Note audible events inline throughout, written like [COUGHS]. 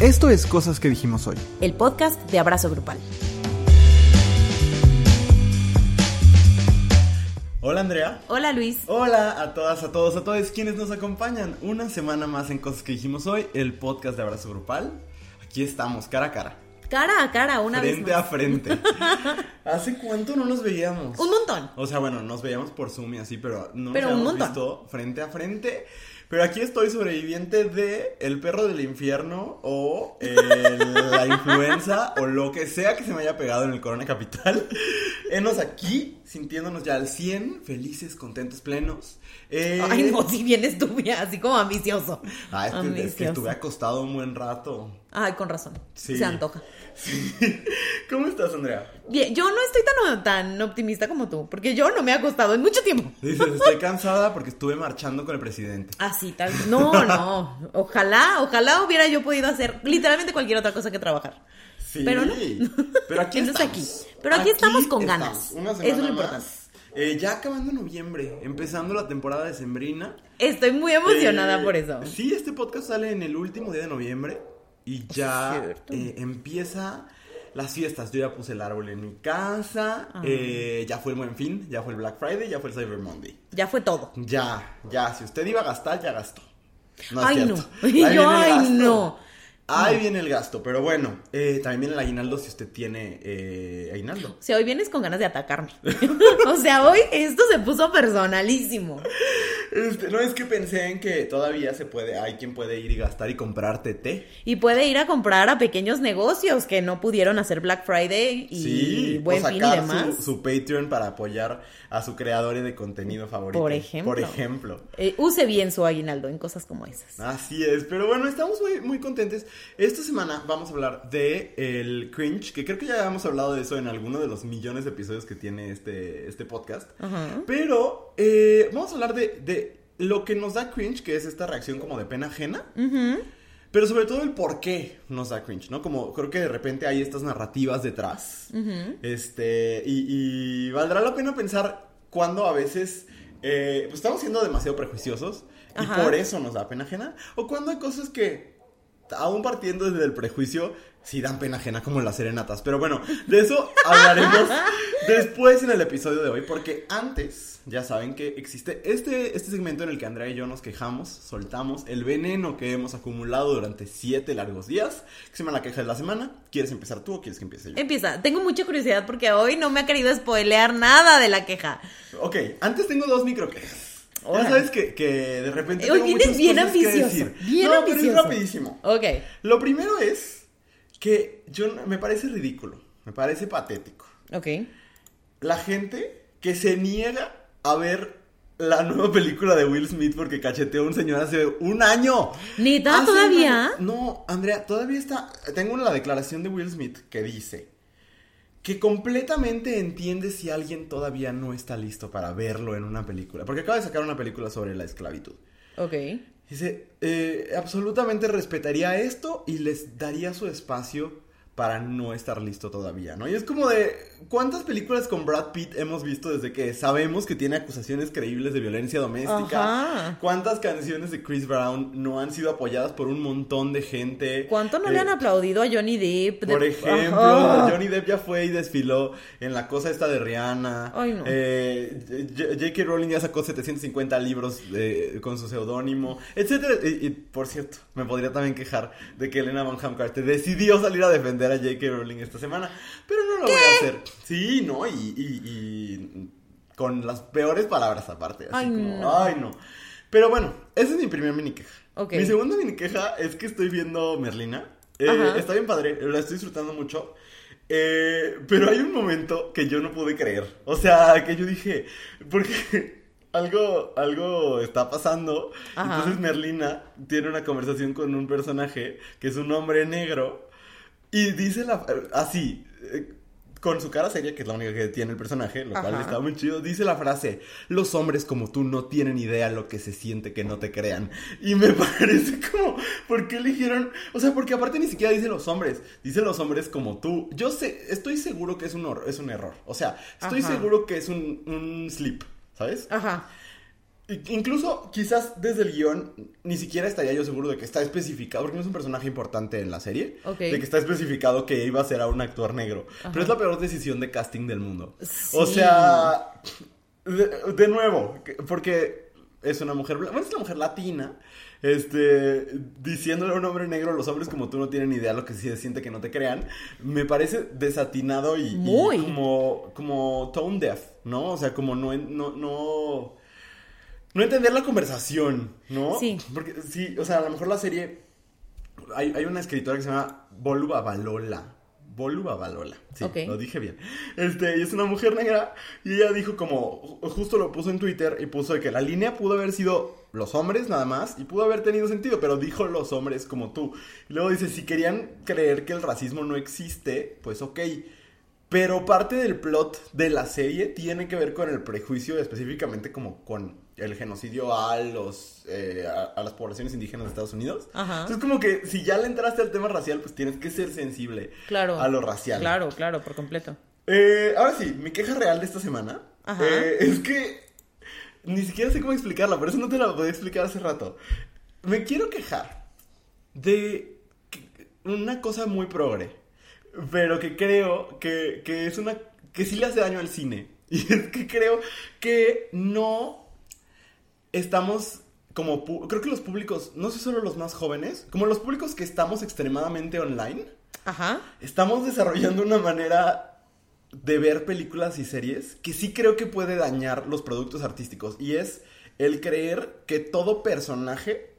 Esto es Cosas que dijimos hoy. el podcast de Abrazo Grupal. Hola Andrea. Hola Luis. Hola a todas, a todos, a todos quienes nos acompañan. Una semana más en Cosas que dijimos hoy, el podcast de Abrazo Grupal. Aquí estamos, cara a cara. Cara a cara, una frente vez a más. frente. [LAUGHS] ¿Hace cuánto no nos veíamos? Un montón. O sea, bueno, nos veíamos por Zoom y así, pero no Pero nos un habíamos montón. visto frente a frente. Pero aquí estoy sobreviviente de El perro del infierno o eh, la influenza o lo que sea que se me haya pegado en el Corona Capital. Enos aquí, sintiéndonos ya al 100, felices, contentos, plenos. Eh, Ay, no, si bien estuve así como ambicioso. Ah, es que, es que Ambicioso. estuve acostado un buen rato. Ay, con razón. Sí. Se antoja. Sí. [LAUGHS] ¿Cómo estás, Andrea? Bien, yo no estoy tan, tan optimista como tú, porque yo no me he acostado en mucho tiempo. Dices, estoy cansada porque estuve marchando con el presidente. Así, tal. No, no. Ojalá, ojalá hubiera yo podido hacer literalmente cualquier otra cosa que trabajar. Sí, Pero no. Pero aquí [LAUGHS] Entonces estamos. aquí. Pero aquí estamos con ganas. Una Eso es lo importante. Eh, ya acabando noviembre, empezando la temporada de Sembrina. Estoy muy emocionada Eh, por eso. Sí, este podcast sale en el último día de noviembre y ya eh, empieza las fiestas. Yo ya puse el árbol en mi casa, Ah. eh, ya fue el Buen Fin, ya fue el Black Friday, ya fue el Cyber Monday. Ya fue todo. Ya, ya, si usted iba a gastar, ya gastó. No Ay, no. [LAUGHS] Yo, ay, no. Ahí viene el gasto, pero bueno, eh, también viene el aguinaldo si usted tiene eh, aguinaldo. O sea, hoy vienes con ganas de atacarme. [LAUGHS] o sea, hoy esto se puso personalísimo. Este, no es que pensé en que todavía se puede, hay quien puede ir y gastar y comprarte té. Y puede ir a comprar a pequeños negocios que no pudieron hacer Black Friday y sí, Buen Fin y demás. Su, su Patreon para apoyar a su creador de contenido favorito. Por ejemplo. Por ejemplo. Eh, use bien su aguinaldo en cosas como esas. Así es, pero bueno, estamos muy, muy contentes. Esta semana vamos a hablar de el cringe, que creo que ya hemos hablado de eso en alguno de los millones de episodios que tiene este, este podcast. Pero eh, vamos a hablar de, de lo que nos da cringe, que es esta reacción como de pena ajena. Pero sobre todo el por qué nos da cringe, ¿no? Como creo que de repente hay estas narrativas detrás. Este, y, y valdrá la pena pensar cuando a veces eh, pues estamos siendo demasiado prejuiciosos y Ajá. por eso nos da pena ajena. O cuando hay cosas que, aún partiendo desde el prejuicio, sí dan pena ajena, como las serenatas. Pero bueno, de eso hablaremos [LAUGHS] después en el episodio de hoy, porque antes, ya saben que existe este, este segmento en el que Andrea y yo nos quejamos, soltamos el veneno que hemos acumulado durante siete largos días, que se llama la queja de la semana. ¿Quieres empezar tú o quieres que empiece yo? Empieza. Tengo mucha curiosidad porque hoy no me ha querido spoilear nada de la queja. Ok, antes tengo dos micro quejas. Órale. sabes que, que de repente Hoy tengo muchas bien cosas que decir. bien no, pero es rapidísimo. Ok. Lo primero es que yo me parece ridículo, me parece patético. Ok. La gente que se niega a ver la nueva película de Will Smith porque cacheteó a un señor hace un año. ¿Neta? Hace ¿Todavía? año. No, Andrea, todavía está. Tengo la declaración de Will Smith que dice que completamente entiende si alguien todavía no está listo para verlo en una película. Porque acaba de sacar una película sobre la esclavitud. Ok. Dice, eh, absolutamente respetaría esto y les daría su espacio para no estar listo todavía, ¿no? Y es como de, ¿cuántas películas con Brad Pitt hemos visto desde que sabemos que tiene acusaciones creíbles de violencia doméstica? Ajá. ¿Cuántas canciones de Chris Brown no han sido apoyadas por un montón de gente? ¿Cuánto no le Eh, han aplaudido a Johnny Depp? de- por ejemplo. Johnny Depp ya fue y desfiló en la cosa esta de Rihanna. Ay, no. Eh, J.K. Rowling ya sacó 750 libros eh, con su seudónimo, etcétera. Y, y, por cierto, me podría también quejar de que Elena Bonham Carter decidió salir a defender a J.K. Rowling esta semana, pero no lo voy a hacer. Sí, no, y, y- y con las peores palabras aparte. Así Ay, como, no. ay, no. Pero bueno, esa es mi primera mini queja. Ok. Mi segunda mini queja es que estoy viendo Merlina. Eh, está bien padre, la estoy disfrutando mucho. Eh, pero hay un momento que yo no pude creer. O sea, que yo dije, porque [LAUGHS] algo, algo está pasando. Ajá. Entonces Merlina tiene una conversación con un personaje que es un hombre negro. Y dice la, así, eh, con su cara seria, que es la única que tiene el personaje, lo cual Ajá. está muy chido, dice la frase, los hombres como tú no tienen idea lo que se siente que no te crean. Y me [LAUGHS] parece como, ¿por qué eligieron? O sea, porque aparte ni siquiera dice los hombres, dice los hombres como tú. Yo sé, estoy seguro que es un, es un error. O sea, estoy Ajá. seguro que es un, un slip, ¿sabes? Ajá. Incluso, quizás desde el guion, ni siquiera estaría yo seguro de que está especificado, porque no es un personaje importante en la serie, de que está especificado que iba a ser a un actor negro. Pero es la peor decisión de casting del mundo. O sea, de, de nuevo, que- porque es una mujer, bueno, es una mujer latina, este, diciéndole a un hombre negro, los hombres como tú no tienen idea lo que se siente que no te crean, me parece desatinado y, como, como tone deaf, ¿no? O sea, como no, no, no, no entender la conversación, ¿no? Sí. Porque sí, o sea, a lo mejor la serie, hay, hay una escritora que se llama Bolu Babalola. Bolu Babalola, sí, Ok. lo dije bien. Este, y es una mujer negra y ella dijo como, ju- justo lo puso en Twitter y puso de que la línea pudo haber sido los hombres nada más y pudo haber tenido sentido, pero dijo los hombres como tú. Y luego dice, si querían creer que el racismo no existe, pues ok. Pero parte del plot de la serie tiene que ver con el prejuicio, específicamente como con el genocidio a los eh, a, a las poblaciones indígenas de Estados Unidos. Ajá. Entonces como que si ya le entraste al tema racial, pues tienes que ser sensible Claro. a lo racial. Claro, claro, por completo. Eh, ahora sí, mi queja real de esta semana Ajá. eh, es que ni siquiera sé cómo explicarla, por eso no te la podía explicar hace rato. Me quiero quejar de una cosa muy progre, pero que creo que, que es una que sí le hace daño al cine. [LAUGHS] Y es que creo que no estamos como creo que los públicos, no sé solo los más jóvenes, como los públicos que estamos extremadamente online, Ajá. estamos desarrollando una manera de ver películas y series que sí creo que puede dañar los productos artísticos y es el creer que todo personaje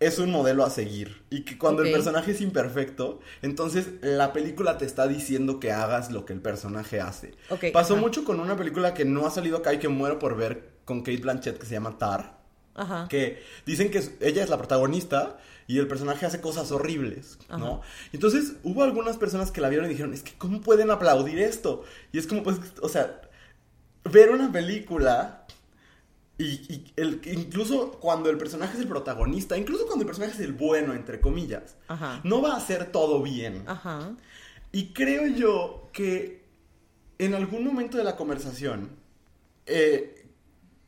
es un modelo a seguir y que cuando el personaje es imperfecto, entonces la película te está diciendo que hagas lo que el personaje hace. Pasó ajá. mucho con una película que no ha salido acá y que muero por ver con Kate Blanchett que se llama Tar Ajá. que dicen que ella es la protagonista y el personaje hace cosas horribles, ¿no? Entonces hubo algunas personas que la vieron y dijeron, es que ¿cómo pueden aplaudir esto? Y es como, pues, o sea, ver una película y, y el, incluso cuando el personaje es el protagonista, incluso cuando el personaje es el bueno, entre comillas, Ajá. no va a hacer todo bien. Ajá. Y creo yo que en algún momento de la conversación, eh,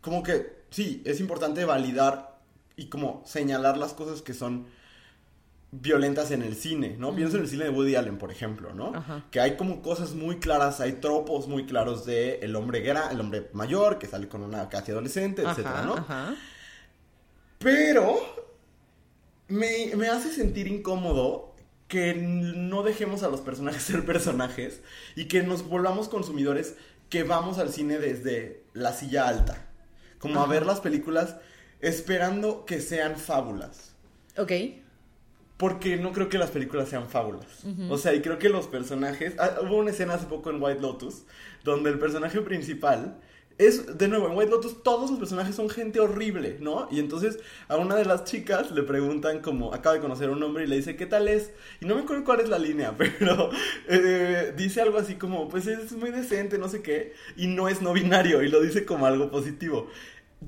como que sí, es importante validar y como señalar las cosas que son violentas en el cine, ¿no? Pienso en el cine de Woody Allen, por ejemplo, ¿no? Ajá. Que hay como cosas muy claras, hay tropos muy claros de el hombre gra- el hombre mayor que sale con una casi adolescente, etcétera. ¿no? Pero me, me hace sentir incómodo que no dejemos a los personajes [LAUGHS] ser personajes y que nos volvamos consumidores que vamos al cine desde la silla alta. Como a ver las películas esperando que sean fábulas. Ok. Porque no creo que las películas sean fábulas. O sea, y creo que los personajes... ah, hubo una escena hace poco en White Lotus donde el personaje principal es, de nuevo, en White Lotus todos los personajes son gente horrible, ¿no? Y entonces a una de las chicas le preguntan como, acaba de conocer a un hombre y le dice, ¿qué tal es? Y no me acuerdo cuál es la línea, [LAUGHS] pero eh, dice algo así como, pues es muy decente, no sé qué, y no es no binario, y lo dice como algo positivo.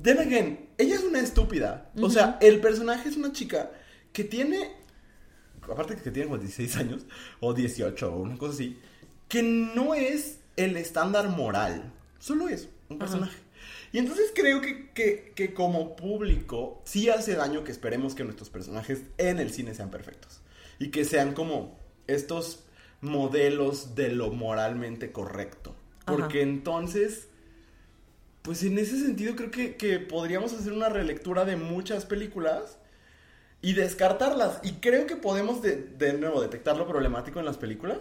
Then again, ella es una estúpida. O sea, el personaje es una chica que tiene aparte que tiene como 16 años, o 18, o una cosa así, que no es el estándar moral, solo es un personaje. Y entonces creo que, que, que como público sí hace daño que esperemos que nuestros personajes en el cine sean perfectos. Y que sean como estos modelos de lo moralmente correcto. Ajá. Porque entonces, pues en ese sentido creo que, que podríamos hacer una relectura de muchas películas y descartarlas. Y creo que podemos de, de nuevo detectar lo problemático en las películas,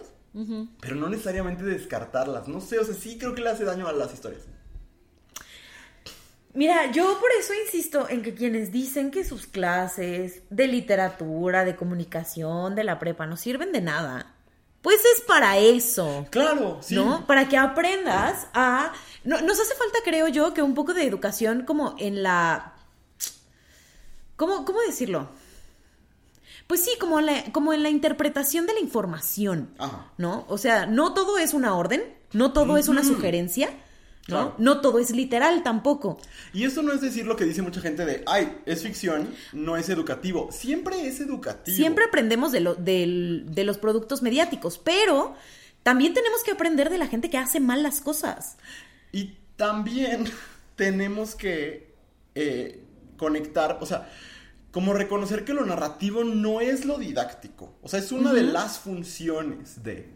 pero no necesariamente descartarlas. No sé, o sea, sí creo que le hace daño a las historias. Mira, yo por eso insisto en que quienes dicen que sus clases de literatura, de comunicación, de la prepa no sirven de nada, pues es para eso. Claro, sí. ¿No? Para que aprendas a... No, nos hace falta, creo yo, que un poco de educación como en la... ¿Cómo, cómo decirlo? Pues sí, como, la- como en la interpretación de la información, Ajá. ¿no? O sea, no todo es una orden, no todo es una sugerencia, ¿no? Claro. No todo es literal tampoco. Y esto no es decir lo que dice mucha gente de, ay, es ficción, no es educativo. Siempre es educativo. Siempre aprendemos de, lo, de los productos mediáticos, pero también tenemos que aprender de la gente que hace mal las cosas. Y también [LAUGHS] tenemos que eh, conectar, o sea, como reconocer que lo narrativo no es lo didáctico. O sea, es una de las funciones de.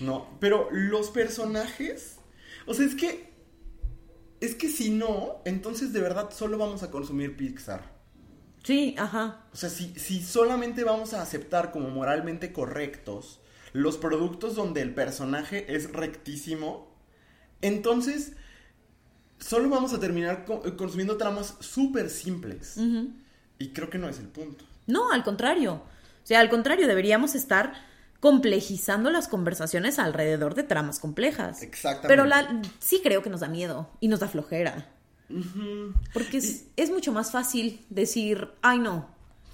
¿No? Pero los personajes. O sea, es que. Es que si no, entonces de verdad solo vamos a consumir Pixar. Sí, ajá. O sea, si, si solamente vamos a aceptar como moralmente correctos los productos donde el personaje es rectísimo, entonces solo vamos a terminar eh, consumiendo tramas súper simples. Y creo que no es el punto. No, al contrario. O sea, al contrario, deberíamos estar complejizando las conversaciones alrededor de tramas complejas. Exactamente. Pero la, sí creo que nos da miedo y nos da flojera. Porque es, es mucho más fácil decir, ay no,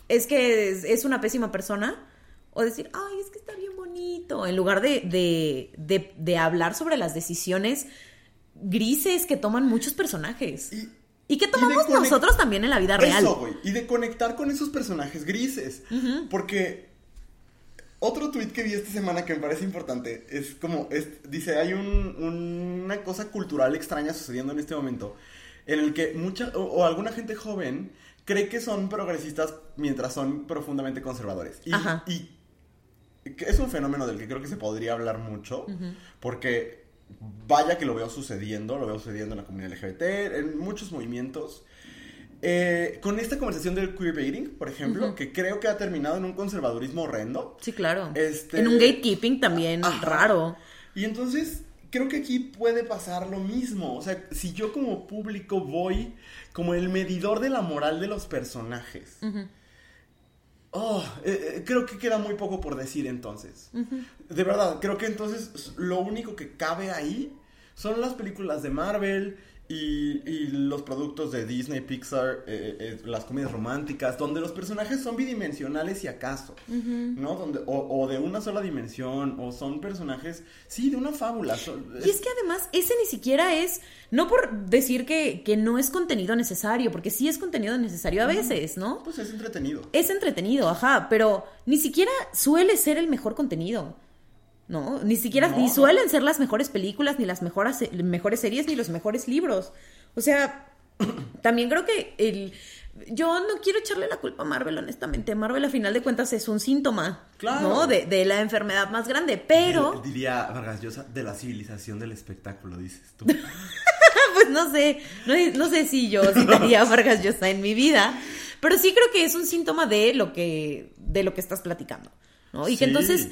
es que es, es una pésima persona. O decir, ay, es que está bien bonito. En lugar de, de, de, de hablar sobre las decisiones grises que toman muchos personajes. Y- Y, que tomamos nosotros también en la vida real. Eso, güey. Y de conectar con esos personajes grises. Porque otro tweet que vi esta semana que me parece importante es como, es- dice, hay un- una cosa cultural extraña sucediendo en este momento en el que mucha o, o alguna gente joven cree que son progresistas mientras son profundamente conservadores. Y, Ajá. y que es un fenómeno del que creo que se podría hablar mucho, porque vaya que lo veo sucediendo, lo veo sucediendo en la comunidad LGBT, en muchos movimientos. Eh, con esta conversación del queerbaiting, por ejemplo, que creo que ha terminado en un conservadurismo horrendo. Sí, claro. Este- En un gatekeeping también Ajá. raro. Y entonces creo que aquí puede pasar lo mismo. O sea, si yo como público voy como el medidor de la moral de los personajes. Oh, eh, eh, creo que queda muy poco por decir entonces. De verdad, creo que entonces lo único que cabe ahí son las películas de Marvel y, y los productos de Disney, Pixar, eh, eh, las comedias románticas, donde los personajes son bidimensionales y acaso, ¿no? Donde, o, o de una sola dimensión, o son personajes, sí, de una fábula. son- Y es que además ese ni siquiera es, no por decir que, que no es contenido necesario, porque sí es contenido necesario a veces, ¿no? Pues es entretenido. Es entretenido, ajá, pero ni siquiera suele ser el mejor contenido. No, ni siquiera, No, ni suelen ser las mejores películas, ni las mejores, mejores series, ni los mejores libros. O sea, [CLEARS THROAT] también creo que el... Yo no quiero echarle la culpa a Marvel, honestamente. Marvel, a final de cuentas, es un síntoma, Claro. ¿no? De, de la enfermedad más grande, pero... Diría Vargas Llosa, de la civilización del espectáculo, dices tú. [LAUGHS] pues no sé, no, no sé si yo citaría [LAUGHS] a Vargas Llosa en mi vida, pero sí creo que es un síntoma de lo que, de lo que estás platicando, ¿no? Y que entonces,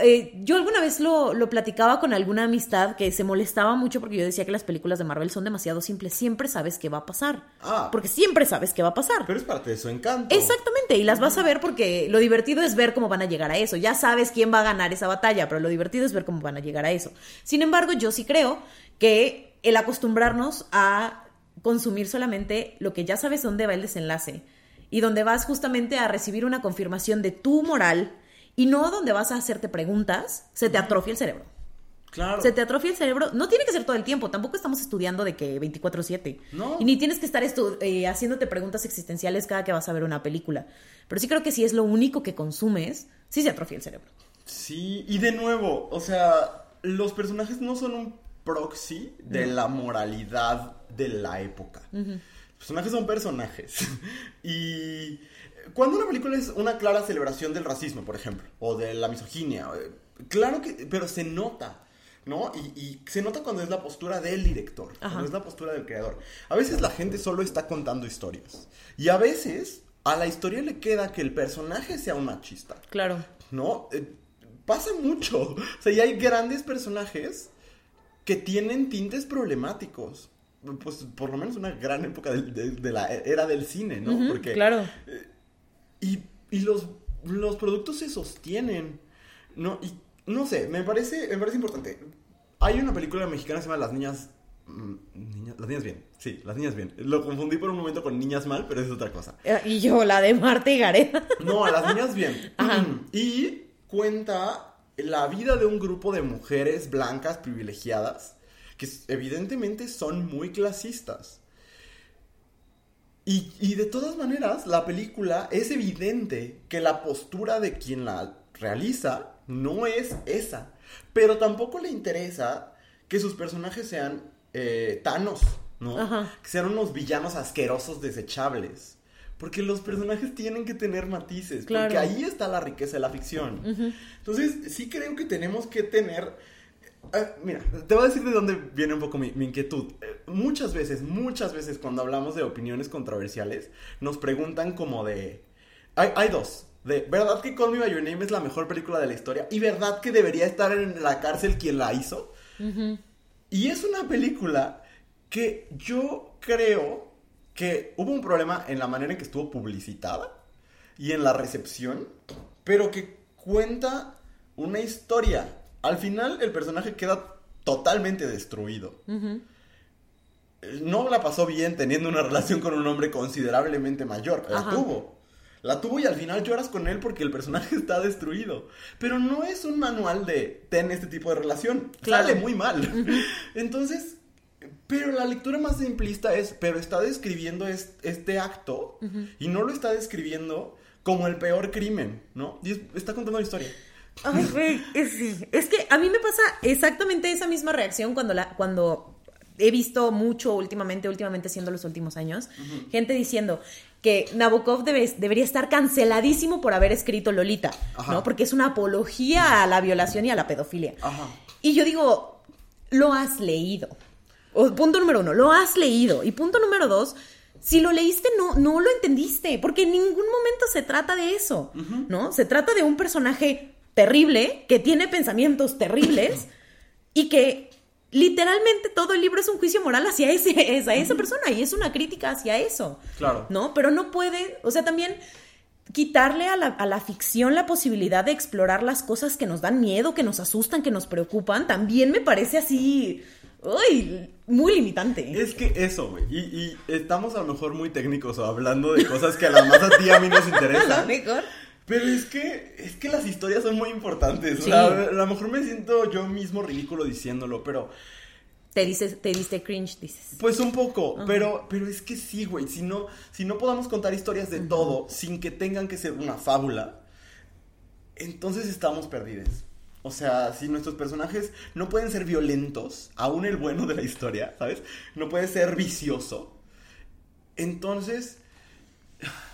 eh, yo alguna vez lo, lo platicaba con alguna amistad que se molestaba mucho porque yo decía que las películas de Marvel son demasiado simples, siempre sabes qué va a pasar, Ah. porque siempre sabes qué va a pasar. Pero es parte de su encanto. Exactamente, y las vas a ver porque lo divertido es ver cómo van a llegar a eso. Ya sabes quién va a ganar esa batalla, pero lo divertido es ver cómo van a llegar a eso. Sin embargo, yo sí creo que el acostumbrarnos a consumir solamente lo que ya sabes dónde va el desenlace y donde vas justamente a recibir una confirmación de tu moral y no donde vas a hacerte preguntas, se te atrofia el cerebro. Claro. Se te atrofia el cerebro. No tiene que ser todo el tiempo. Tampoco estamos estudiando de que 24-7. No. Y ni tienes que estar estu- eh, haciéndote preguntas existenciales cada que vas a ver una película. Pero sí creo que si es lo único que consumes, sí se atrofia el cerebro. Sí, y de nuevo, o sea, los personajes no son un proxy de la moralidad de la época. Los personajes son personajes. [LAUGHS] y cuando una película es una clara celebración del racismo, por ejemplo, o de la misoginia, eh, claro que, pero se nota. ¿No? Y, y se nota cuando es la postura del director, Ajá. cuando es la postura del creador. A veces la gente solo está contando historias. Y a veces a la historia le queda que el personaje sea un machista. Claro. ¿no? Eh, pasa mucho. [LAUGHS] O sea, y hay grandes personajes que tienen tintes problemáticos. Pues por lo menos una gran época de, de la era del cine, ¿no? Ujú, Porque, Claro. Y, y los, los productos se sostienen, ¿no? Y no sé, me parece, me parece importante. Hay una película mexicana que se llama Las Niñas... mm, Niñas- las niñas bien, sí, las niñas bien. Lo confundí por un momento con niñas mal, pero es otra cosa. Eh, Y yo, la de Marta y Gareda. No, las niñas bien. [LAUGHS] Ajá. Y cuenta la vida de un grupo de mujeres blancas privilegiadas que evidentemente son muy clasistas. Y, y de todas maneras, la película es evidente que la postura de quien la realiza no es esa. Pero tampoco le interesa que sus personajes sean eh, Thanos, ¿no? Ajá. Que sean unos villanos asquerosos desechables. Porque los personajes tienen que tener matices. Claro. Porque ahí está la riqueza de la ficción. Entonces, sí creo que tenemos que tener. Eh, mira, te voy a decir de dónde viene un poco mi, mi inquietud. Eh, muchas veces, muchas veces cuando hablamos de opiniones controversiales, nos preguntan como de... Hay, hay dos. De, ¿verdad que Call Me By Your Name es la mejor película de la historia? ¿Y verdad que debería estar en la cárcel quien la hizo? Y es una película que yo creo que hubo un problema en la manera en que estuvo publicitada y en la recepción, pero que cuenta una historia. Al final el personaje queda totalmente destruido. No la pasó bien teniendo una relación con un hombre considerablemente mayor. La Ajá. tuvo. La tuvo y al final lloras con él porque el personaje [LAUGHS] está destruido. Pero no es un manual de ten este tipo de relación. Claro. Sale muy mal. [LAUGHS] Entonces, pero la lectura más simplista es, pero está describiendo es- este acto y no lo está describiendo como el peor crimen, ¿no? Y es- está contando una historia. Ay, güey, es, sí. Es que a mí me pasa exactamente esa misma reacción cuando, la, cuando he visto mucho últimamente, últimamente siendo los últimos años, gente diciendo que Nabokov debe- debería estar canceladísimo por haber escrito Lolita, Ajá. ¿no? Porque es una apología a la violación y a la pedofilia. Ajá. Y yo digo, lo has leído. O, punto número uno, lo has leído. Y punto número dos, si lo leíste, no, no lo entendiste, porque en ningún momento se trata de eso, ¿no? Se trata de un personaje terrible, que tiene pensamientos terribles y que literalmente todo el libro es un juicio moral hacia, ese, [LAUGHS] hacia esa persona y es una crítica hacia eso. Claro. ¿No? Pero no puede, o sea, también quitarle a la, a la ficción la posibilidad de explorar las cosas que nos dan miedo, que nos asustan, que nos preocupan, también me parece así, uy, muy limitante. Es que eso, güey. Y, y estamos a lo mejor muy técnicos o hablando de cosas que a la más a ti a mí nos [LAUGHS] A lo interesan. mejor. Pero es que, es que las historias son muy importantes. Sí. O sea, a lo mejor me siento yo mismo ridículo diciéndolo, pero Te, dices, te diste cringe, dices. pues un poco. Pero, pero es que sí, güey. Si no, si no podamos contar historias de todo sin que tengan que ser una fábula, entonces estamos perdidos. O sea, si nuestros personajes no pueden ser violentos, aún el bueno de la historia, ¿sabes? No puede ser vicioso. Entonces,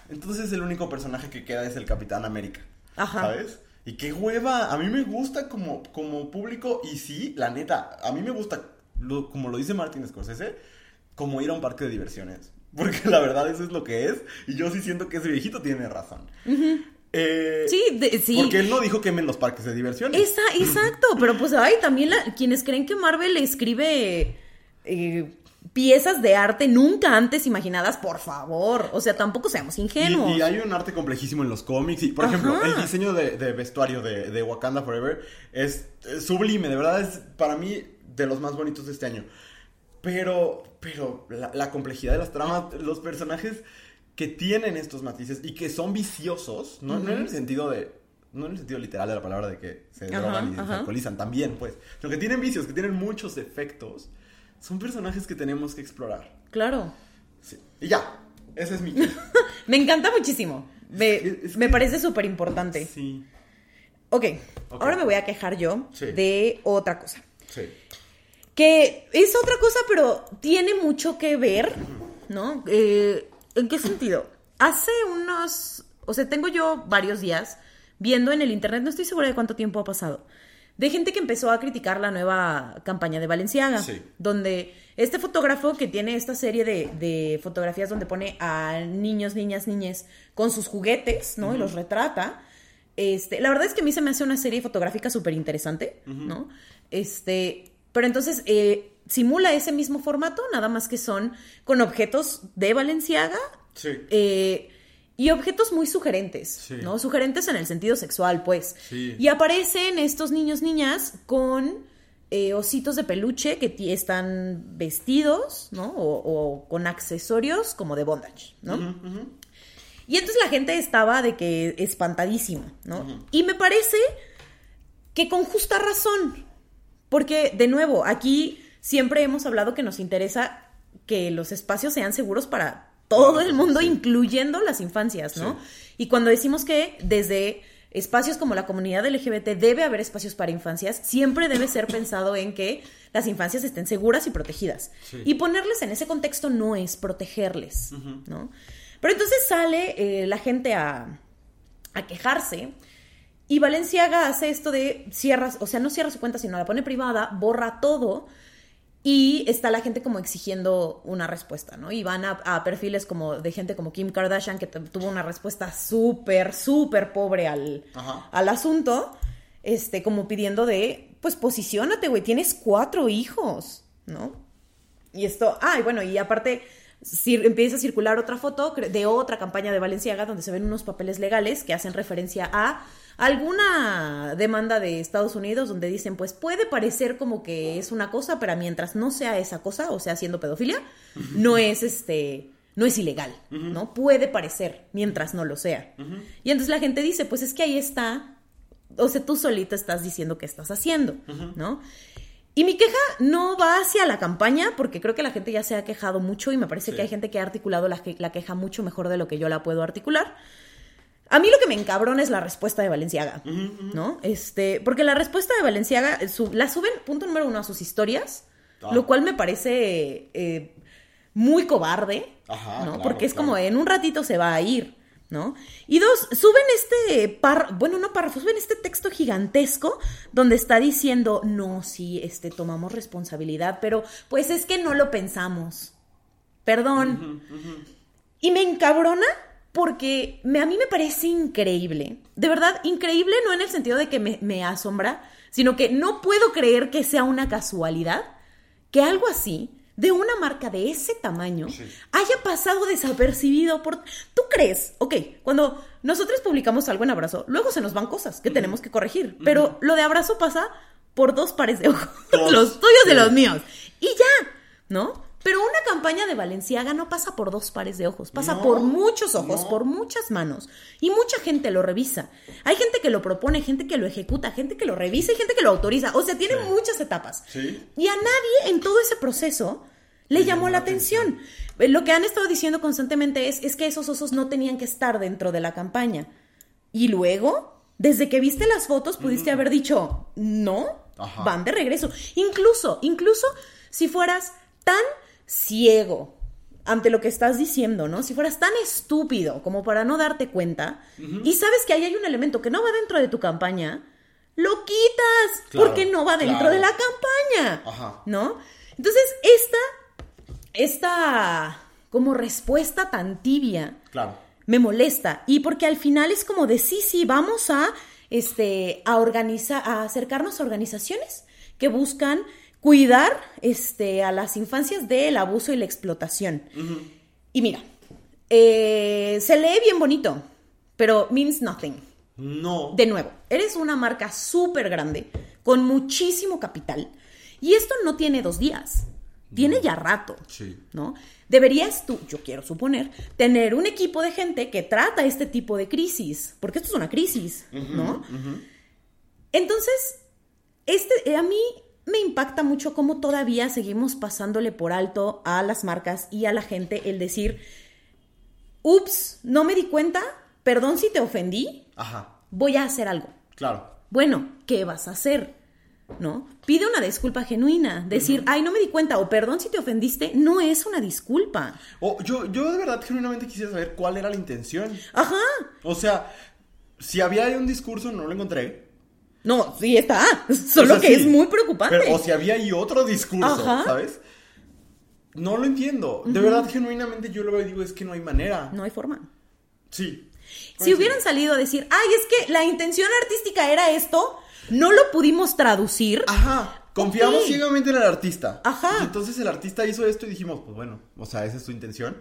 entonces el único personaje que queda es el Capitán América. Ajá. ¿Sabes? Y qué hueva. A mí me gusta como, como público. Y sí, la neta, a mí me gusta, lo- como lo dice Martin Scorsese, como ir a un parque de diversiones. [LAUGHS] Porque la verdad eso es lo que es. Y yo sí siento que ese viejito tiene razón. Eh, Sí, de- sí. Porque él no dijo quemen los parques de diversiones. Esa, exacto, pero pues ay, también la- quienes creen que Marvel escribe eh, piezas de arte nunca antes imaginadas, por favor. O sea, tampoco seamos ingenuos. Y, y hay un arte complejísimo en los cómics. Y, por ejemplo, el diseño de, de vestuario de, de Wakanda Forever es, es sublime. De verdad, es para mí de los más bonitos de este año. Pero, pero la, la complejidad de las tramas, los personajes que tienen estos matices y que son viciosos, no, no en el sentido de. No en el sentido literal de la palabra de que se Ajá, drogan y se alcoholizan también, pues. Sino que tienen vicios, que tienen muchos defectos. Son personajes que tenemos que explorar. Claro. Sí. Y ya, ese es mi. [LAUGHS] Me encanta muchísimo. Me, Es- es me parece súper importante. Sí. ok, Ok. ahora me voy a quejar yo Sí. de otra cosa. Sí. Que es otra cosa, pero tiene mucho que ver, ¿no? Eh, ¿En qué sentido? Hace unos, o sea, tengo yo varios días viendo en el internet, no estoy segura de cuánto tiempo ha pasado, de gente que empezó a criticar la nueva campaña de Valenciaga, Sí. donde este fotógrafo que tiene esta serie de, de fotografías donde pone a niños, niñas, niñes con sus juguetes, ¿no? Y los retrata. Este, la verdad es que a mí se me hace una serie fotográfica súper interesante, ¿no? Este, pero entonces eh, simula ese mismo formato, nada más que son con objetos de Valenciaga Sí. eh, y objetos muy sugerentes, Sí. ¿no? Sugerentes en el sentido sexual, pues. Sí. Y aparecen estos niños, niñas con eh, ositos de peluche que están vestidos, ¿no? O, o con accesorios como de bondage, ¿no? Y entonces la gente estaba de que espantadísima, ¿no? Y me parece que con justa razón, porque de nuevo, aquí siempre hemos hablado que nos interesa que los espacios sean seguros para todo el mundo, Sí. incluyendo las infancias, ¿no? Sí. Y cuando decimos que desde espacios como la comunidad LGBT, debe haber espacios para infancias, siempre debe ser pensado en que las infancias estén seguras y protegidas. Y ponerles en ese contexto no es protegerles, ¿no? Pero entonces sale eh, la gente a, a quejarse. Y Valenciaga hace esto de cierras, o sea, no cierra su cuenta, sino la pone privada, borra todo y está la gente como exigiendo una respuesta, ¿no? Y van a, perfiles como de gente como Kim Kardashian que tuvo una respuesta súper, súper pobre al, al asunto, este, como pidiendo de, pues posiciónate, güey, tienes cuatro hijos, ¿no? Y esto, ay, ah, bueno, y aparte empieza a circular otra foto de otra campaña de Valenciaga donde se ven unos papeles legales que hacen referencia a alguna demanda de Estados Unidos donde dicen, pues puede parecer como que es una cosa, pero mientras no sea esa cosa, o sea, haciendo pedofilia, no es este, no es ilegal, ¿no? Puede parecer, mientras no lo sea. Y entonces la gente dice, pues es que ahí está, o sea, tú solito estás diciendo qué estás haciendo, ¿no? Y mi queja no va hacia la campaña, porque creo que la gente ya se ha quejado mucho y me parece que hay gente que ha articulado la, la, queja mucho mejor de lo que yo la puedo articular. A mí lo que me encabrona es la respuesta de Valenciaga, ¿no? Este, porque la respuesta de Valenciaga la suben, punto número uno, a sus historias, ah. lo cual me parece eh, muy cobarde, ¿no? porque es como en un ratito se va a ir. ¿no? Y dos, suben este par, bueno, no párrafo, suben este texto gigantesco donde está diciendo, no, sí, este, tomamos responsabilidad, pero pues es que no lo pensamos. Perdón. Y me encabrona porque me, a mí me parece increíble. De verdad, increíble no en el sentido de que me, me asombra, sino que no puedo creer que sea una casualidad que algo así de una marca de ese tamaño haya pasado desapercibido por... ¿Tú crees? Ok, cuando nosotros publicamos algo en Abrazo, luego se nos van cosas que tenemos que corregir, pero lo de Abrazo pasa por dos pares de ojos, [LAUGHS] los tuyos y los míos. Y ya, ¿no? Pero una campaña de Valenciaga no pasa por dos pares de ojos, pasa por muchos ojos, por muchas manos. Y mucha gente lo revisa. Hay gente que lo propone, gente que lo ejecuta, gente que lo revisa y gente que lo autoriza. O sea, tiene muchas etapas. Y a nadie en todo ese proceso le llamó la atención. Lo que han estado diciendo constantemente es, es que esos osos no tenían que estar dentro de la campaña. Y luego, desde que viste las fotos, pudiste haber dicho, no, van de regreso. Incluso, incluso si fueras tan ciego ante lo que estás diciendo, ¿no? Si fueras tan estúpido como para no darte cuenta y sabes que ahí hay un elemento que no va dentro de tu campaña, lo quitas porque no va dentro de la campaña, ¿no? Entonces, esta, esta como respuesta tan tibia me molesta y porque al final es como de sí, sí, vamos a, este, a organizar, a acercarnos a organizaciones que buscan cuidar este, a las infancias del abuso y la explotación. Y mira, eh, se lee bien bonito, pero means nothing. No. De nuevo, eres una marca súper grande, con muchísimo capital, y esto no tiene dos días, tiene ya rato. Sí. ¿No? Deberías tú, yo quiero suponer, tener un equipo de gente que trata este tipo de crisis, porque esto es una crisis, ¿no? Entonces, este, eh, a mí me impacta mucho cómo todavía seguimos pasándole por alto a las marcas y a la gente el decir, ups, no me di cuenta, perdón si te ofendí, Ajá. voy a hacer algo. Claro. Bueno, ¿qué vas a hacer? ¿No? Pide una disculpa genuina. Decir, ay, no me di cuenta o perdón si te ofendiste, no es una disculpa. O yo, yo de verdad genuinamente quisiera saber cuál era la intención. Ajá. O sea, si había un discurso, no lo encontré. No, sí está. [LAUGHS] Solo que es muy preocupante. o si había ahí otro discurso, ¿sabes? No lo entiendo. De verdad, genuinamente yo lo y digo, es que no hay manera. No hay forma. Sí. Si hubieran salido a decir, ay, es que la intención artística era esto, no lo pudimos traducir. Ajá. Confiamos ciegamente en el artista. Ajá. entonces el artista hizo esto y dijimos, pues bueno, o sea, esa es su intención.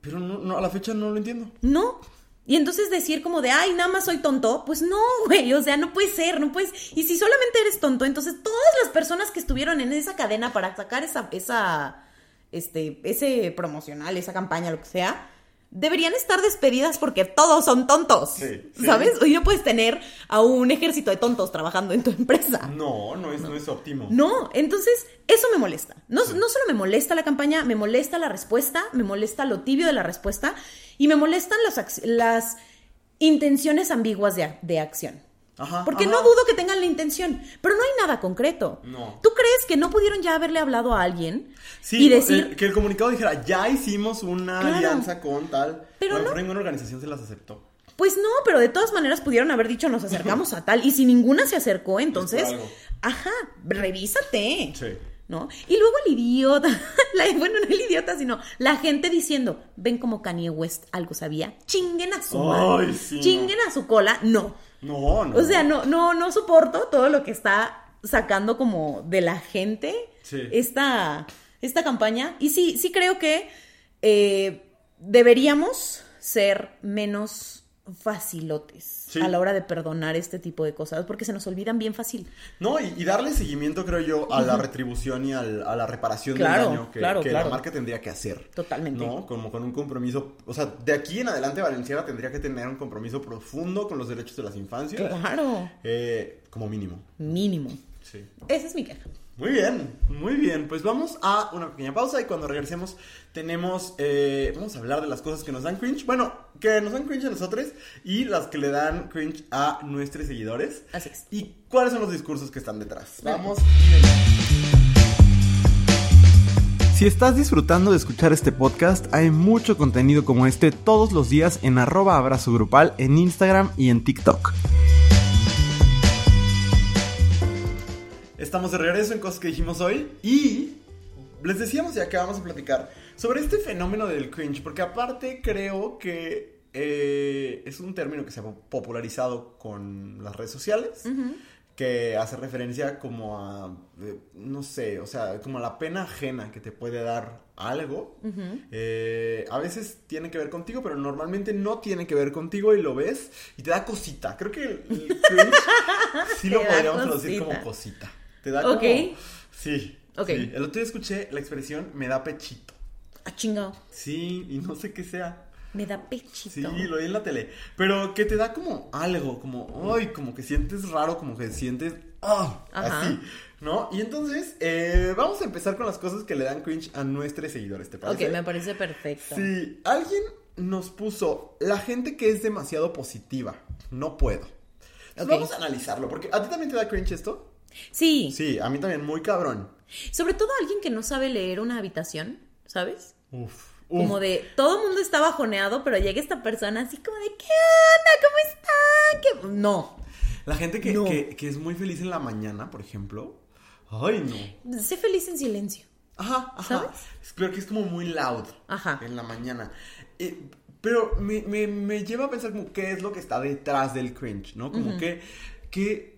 Pero no, a la fecha no lo entiendo. No. Y entonces decir como de, ay, nada más soy tonto, pues no, [LAUGHS] güey, o sea, no puede ser, no puedes. Y si solamente eres tonto, entonces todas las personas que estuvieron en esa cadena para sacar esa, esa, este, ese promocional, esa campaña, lo que sea, deberían estar despedidas porque todos son tontos. ¿Sabes? Hoy no puedes tener a un ejército de tontos trabajando en tu empresa. No, no es, no. es óptimo. No, entonces eso me molesta. No, no solo me molesta la campaña, me molesta la respuesta, me molesta lo tibio de la respuesta y me molestan las, las intenciones ambiguas de, de acción. Ajá. Porque ajá. no dudo que tengan la intención, pero no hay nada concreto. No. ¿Tú crees que no pudieron ya haberle hablado a alguien Sí, y decir, el- que el comunicado dijera, ya hicimos una Claro. alianza con tal. Pero no. ninguna organización se las aceptó. pues no, pero de todas maneras pudieron haber dicho nos acercamos a tal y si ninguna se acercó, entonces, ajá, revísate. Sí. ¿No? Y luego el idiota, [LAUGHS] la- bueno, no el idiota, sino la gente diciendo, ven como Kanye West algo sabía, chinguen a su madre, Ay, sí, chinguen a su cola, no. No, no. O sea, no, no, no soporto todo lo que está sacando como de la gente Sí. esta, esta campaña. Y sí, sí creo que eh, deberíamos ser menos facilotes Sí. a la hora de perdonar este tipo de cosas, porque se nos olvidan bien fácil. No, y, y darle seguimiento, creo yo, a la retribución y al- a la reparación Claro, del daño que, claro, que claro. la marca tendría que hacer. Totalmente. ¿No? Como con un compromiso. O sea, de aquí en adelante Valenciaga tendría que tener un compromiso profundo con los derechos de las infancias. Claro, eh, como mínimo. mínimo. Sí. Esa es mi queja. Muy bien, muy bien. Pues vamos a una pequeña pausa y cuando regresemos tenemos, eh, vamos a hablar de las cosas que nos dan cringe. Bueno, que nos dan cringe a nosotros y las que le dan cringe a nuestros seguidores. Así es. Y cuáles son los discursos que están detrás. Vamos. Si estás disfrutando de escuchar este podcast, hay mucho contenido como este todos los días en arroba abrazo grupal en Instagram y en TikTok. Estamos de regreso en cosas que dijimos hoy y les decíamos ya que vamos a platicar sobre este fenómeno del cringe, porque aparte creo que eh, es un término que se ha popularizado con las redes sociales, que hace referencia como a, eh, no sé, o sea, como a la pena ajena que te puede dar algo. Eh, a veces tiene que ver contigo, pero normalmente no tiene que ver contigo y lo ves y te da cosita. Creo que el, el [LAUGHS] cringe sí lo podríamos traducir como cosita. Te da como... Ok. Sí. Ok. sí. El otro día escuché la expresión me da pechito. Ah, chingado. Sí, y no sé qué sea. Me da pechito. Sí, lo oí en la tele. Pero que te da como algo, como, ay, como que sientes raro, como que sientes, Ajá. así, ¿no? Y entonces, eh, vamos a empezar con las cosas que le dan cringe a nuestros seguidores, ¿te Ok, parece? me parece perfecto. Si alguien nos puso la gente que es demasiado positiva, no puedo. Entonces, Ok. Vamos a analizarlo, porque ¿a ti también te da cringe esto? Sí. Sí, a mí también, muy cabrón. Sobre todo alguien que no sabe leer una habitación, ¿sabes? Uf. Como uf. de todo el mundo está bajoneado, pero llega esta persona así como de ¿qué onda? ¿Cómo están? ¿Qué-?" No. La gente que, No. que, que es muy feliz en la mañana, por ejemplo. Ay, no. Sé feliz en silencio. Ajá, ajá. ¿Sabes? Es- Creo que es como muy loud. Ajá. En la mañana. Eh, pero me, me- me lleva a pensar como qué es lo que está detrás del cringe, ¿no? Como que, que,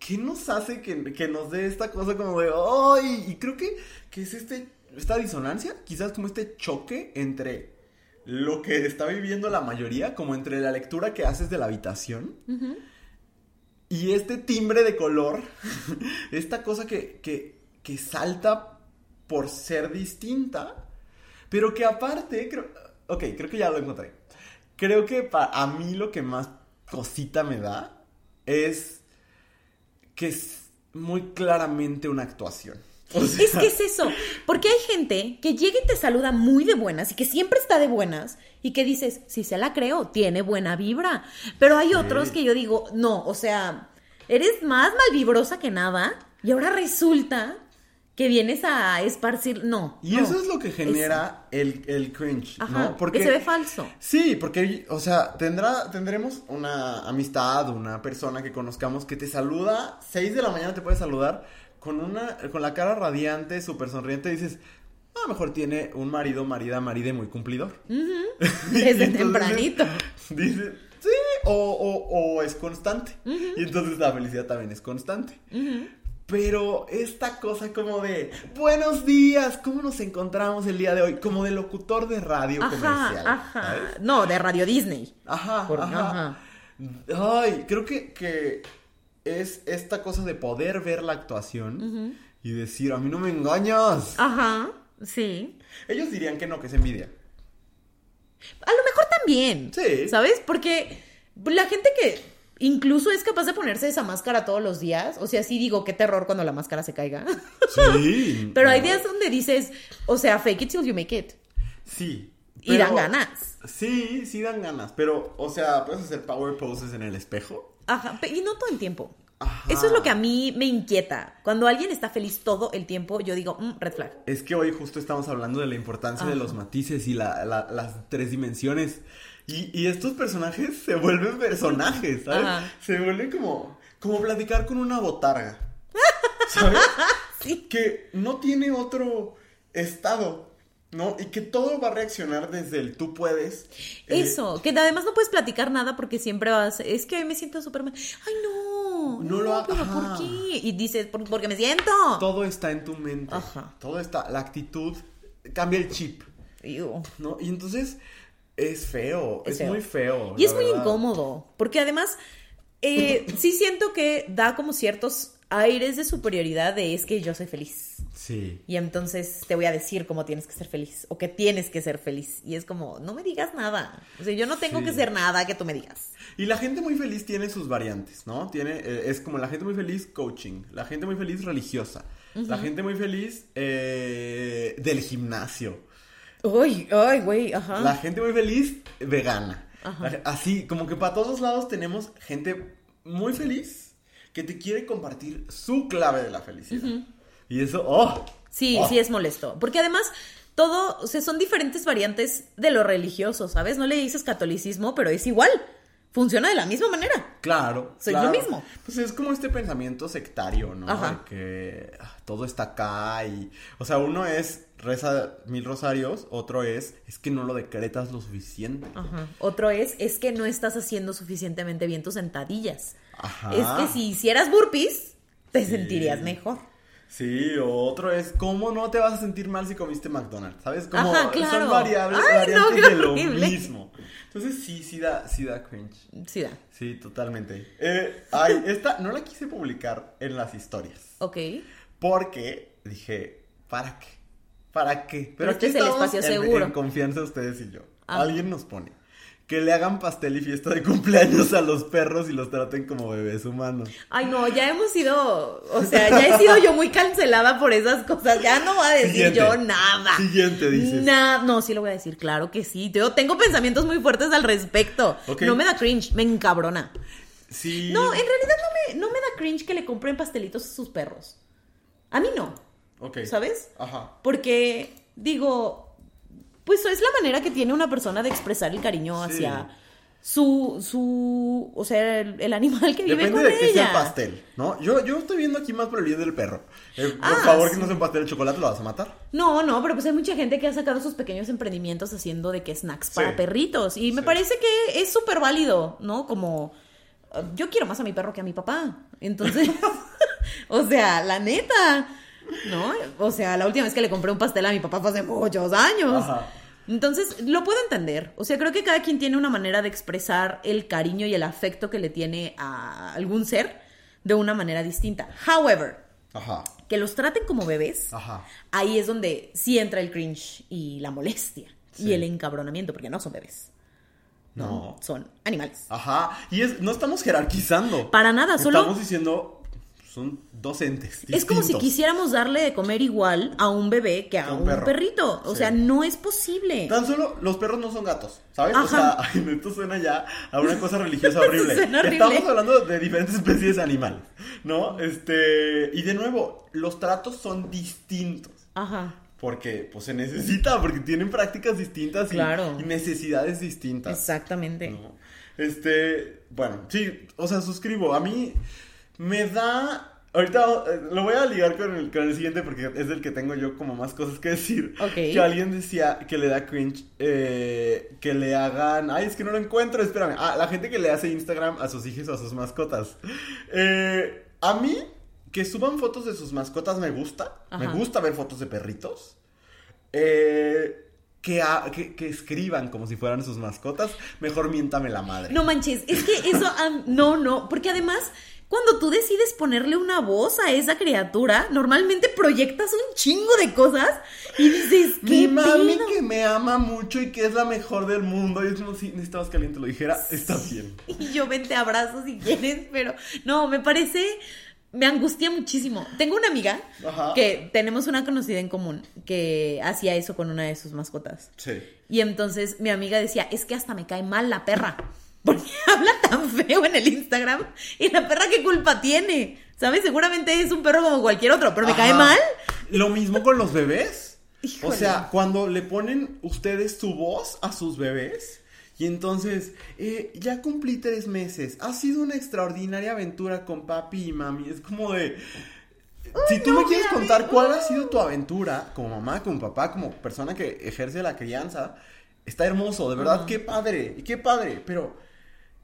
¿qué nos hace que, que nos dé esta cosa como de, ¡ay! Y creo que, que es este, esta disonancia, quizás como este choque entre lo que está viviendo la mayoría, como entre la lectura que haces de la habitación y este timbre de color, [LAUGHS] esta cosa que, que, que salta por ser distinta, pero que aparte, creo, ok, creo que ya lo encontré. Creo que para a mí lo que más cosita me da es que es muy claramente una actuación. O [LAUGHS] sea, Es que es eso, porque hay gente que llega y te saluda muy de buenas y que siempre está de buenas y que dices, si se la creo, tiene buena vibra. Pero hay otros que yo digo, no, o sea, eres más malvibrosa que nada y ahora resulta que vienes a esparcir, no. Y no. eso es lo que genera el, el cringe, Ajá, ¿no? que se ve falso. Sí, porque, o sea, tendrá, tendremos una amistad, una persona que conozcamos que te saluda, 6 de la mañana te puede saludar con una, con la cara radiante, súper sonriente, y dices, a lo mejor tiene un marido, marida, maride muy cumplidor. [LAUGHS] Desde Y entonces tempranito. Dices, sí, o, o- o es constante. Y entonces la felicidad también es constante. Pero esta cosa como de, buenos días, ¿cómo nos encontramos el día de hoy? Como de locutor de radio comercial. Ajá, ajá. ¿sabes? No, de Radio Disney. Ajá, Por- ajá. Ay, creo que, que es esta cosa de poder ver la actuación y decir, a mí no me engañas. Ajá, sí. Ellos dirían que no, que es envidia. A lo mejor también. Sí. ¿Sabes? Porque la gente que incluso es capaz de ponerse esa máscara todos los días, o sea, sí digo, qué terror cuando la máscara se caiga. Sí. [LAUGHS] Pero hay días donde dices, o sea, fake it till you make it. Sí, Y dan ganas. Sí, sí dan ganas, pero, o sea, puedes hacer power poses en el espejo. Ajá, y no todo el tiempo. Ajá. Eso es lo que a mí me inquieta. Cuando alguien está feliz todo el tiempo, yo digo, "Mm, red flag. Es que hoy justo estamos hablando de la importancia de los matices y la- la- las tres dimensiones. Y, y estos personajes se vuelven personajes, ¿sabes? Ajá. Se vuelven como, como platicar con una botarga. ¿Sabes? [LAUGHS] Sí. que no tiene otro estado, ¿no? Y que todo va a reaccionar desde el tú puedes. eh, Eso, que además no puedes platicar nada porque siempre vas, es que hoy me siento súper mal. Ay, no, No lo ha- pero ajá. ¿por qué? Y dices, "Por- porque me siento. todo está en tu mente. Ajá. Todo está, la actitud cambia el chip, Iu. ¿no? Y entonces es feo, es, Es feo. muy feo. Y es muy incómodo, porque además eh, [LAUGHS] sí siento que da como ciertos aires de superioridad de es que yo soy feliz. Sí. Y entonces te voy a decir cómo tienes que ser feliz o que tienes que ser feliz. Y es como, no me digas nada. O sea, yo no tengo Sí. que ser nada que tú me digas. Y la gente muy feliz tiene sus variantes, ¿no? Tiene, eh, es como la gente muy feliz coaching, la gente muy feliz religiosa, la gente muy feliz eh, del gimnasio, Uy, ay, güey, ajá. la gente muy feliz vegana. Ajá. Así, como que para todos lados tenemos gente muy feliz que te quiere compartir su clave de la felicidad. Y eso, ¡oh! Sí, Oh. sí es molesto. Porque además, todo, o sea, son diferentes variantes de lo religioso, ¿sabes? No le dices catolicismo, pero es igual. Funciona de la misma manera. Claro. Soy claro. lo mismo. Pues es como este pensamiento sectario, ¿no? Ajá. De que ah, todo está acá y... O sea, uno es reza mil rosarios, otro es es que no lo decretas lo suficiente. Ajá. Otro es, es que no estás haciendo suficientemente bien tus sentadillas. Ajá. Es que si hicieras burpees, te Sí. sentirías mejor. Sí, o otro es cómo no te vas a sentir mal si comiste McDonald's, ¿sabes? Como Ajá, claro. son variables, Ay, variantes de lo mismo. Entonces sí, sí da, sí da cringe. Sí, da. Sí, totalmente. Eh, ay, esta no la quise publicar en las historias. Ok. Porque dije, ¿para qué? ¿Para qué? Pero este aquí es el espacio en- seguro. En confianza ustedes y yo. Ah. Alguien nos pone que le hagan pastel y fiesta de cumpleaños a los perros y los traten como bebés humanos. Ay, no, ya hemos sido, o sea, ya he sido yo muy cancelada por esas cosas. Ya no voy a decir Siguiente. yo nada. Siguiente, dices. Nada, no, sí lo voy a decir, claro que sí. Yo tengo pensamientos muy fuertes al respecto. Ok. No me da cringe, me encabrona. Sí. No, en realidad no me, no me da cringe que le compren pastelitos a sus perros. A mí no, Ok. ¿sabes? Ajá. Porque, digo, pues es la manera que tiene una persona de expresar el cariño Sí. hacia su, su, o sea, el, el animal que vive con de sea ella. el pastel, ¿no? Yo, yo estoy viendo aquí más por el bien del perro. Eh, por Ah, favor, sí. que no sea un pastel de chocolate, lo vas a matar. No, no, pero pues hay mucha gente que ha sacado sus pequeños emprendimientos haciendo de que snacks para Sí. perritos. Y me parece que es súper válido, ¿no? Como uh, yo quiero más a mi perro que a mi papá. Entonces, [LAUGHS] [LAUGHS] o sea, la neta, ¿no? O sea, la última vez que le compré un pastel a mi papá fue hace muchos años. Ajá. Entonces, lo puedo entender. O sea, creo que cada quien tiene una manera de expresar el cariño y el afecto que le tiene a algún ser de una manera distinta. However, Ajá. que los traten como bebés, Ajá. ahí es donde sí entra el cringe y la molestia Sí. y el encabronamiento, porque no son bebés, No. son animales. Ajá. Y es, no estamos jerarquizando. Para nada, solo Estamos diciendo, son docentes. es como si distintos. quisiéramos darle de comer igual a un bebé que a un perrito. O Sí. sea, no es posible. Tan solo los perros no son gatos, ¿sabes? O sea, [LAUGHS] esto suena ya a una cosa religiosa [LAUGHS] horrible. Estamos hablando de diferentes especies de animales, ¿no? Este, y de nuevo, los tratos son distintos. Ajá. Porque, pues se necesita, porque tienen prácticas distintas y, necesidades distintas. Exactamente. ¿no? Este, bueno, sí, o sea, suscribo. A mí me da. Ahorita eh, lo voy a ligar con el, con el siguiente porque es el que tengo yo como más cosas que decir. Que alguien decía que le da cringe eh, que le hagan. Ay, es que no lo encuentro, espérame. Ah, la gente que le hace Instagram a sus hijos o a sus mascotas. Eh, a mí, que suban fotos de sus mascotas me gusta. Me gusta ver fotos de perritos. Eh, que, que, que escriban como si fueran sus mascotas, mejor miéntame la madre. No manches, es que eso, no, no, porque además, cuando tú decides ponerle una voz a esa criatura, normalmente proyectas un chingo de cosas y dices, Mi ¿qué mami pedo? que me ama mucho y que es la mejor del mundo. Y es como si necesitabas que alguien te lo dijera. Está bien. Y yo vente abrazo si quieres, pero no, me parece me angustia muchísimo. Tengo una amiga Ajá. que tenemos una conocida en común que hacía eso con una de sus mascotas. Sí. Y entonces mi amiga decía, es que hasta me cae mal la perra. Porque [LAUGHS] habla tan feo en el Instagram. Y la perra, ¿qué culpa tiene? ¿Sabes? Seguramente es un perro como cualquier otro, pero me cae mal. Lo mismo con los bebés. Híjole. O sea, cuando le ponen ustedes su voz a sus bebés. Y entonces, eh, ya cumplí tres meses. Ha sido una extraordinaria aventura con papi y mami. Es como de. si tú me quieres contar cuál ha sido tu aventura, como mamá, como papá, como persona que ejerce la crianza, está hermoso, de verdad, qué padre, y qué padre, pero,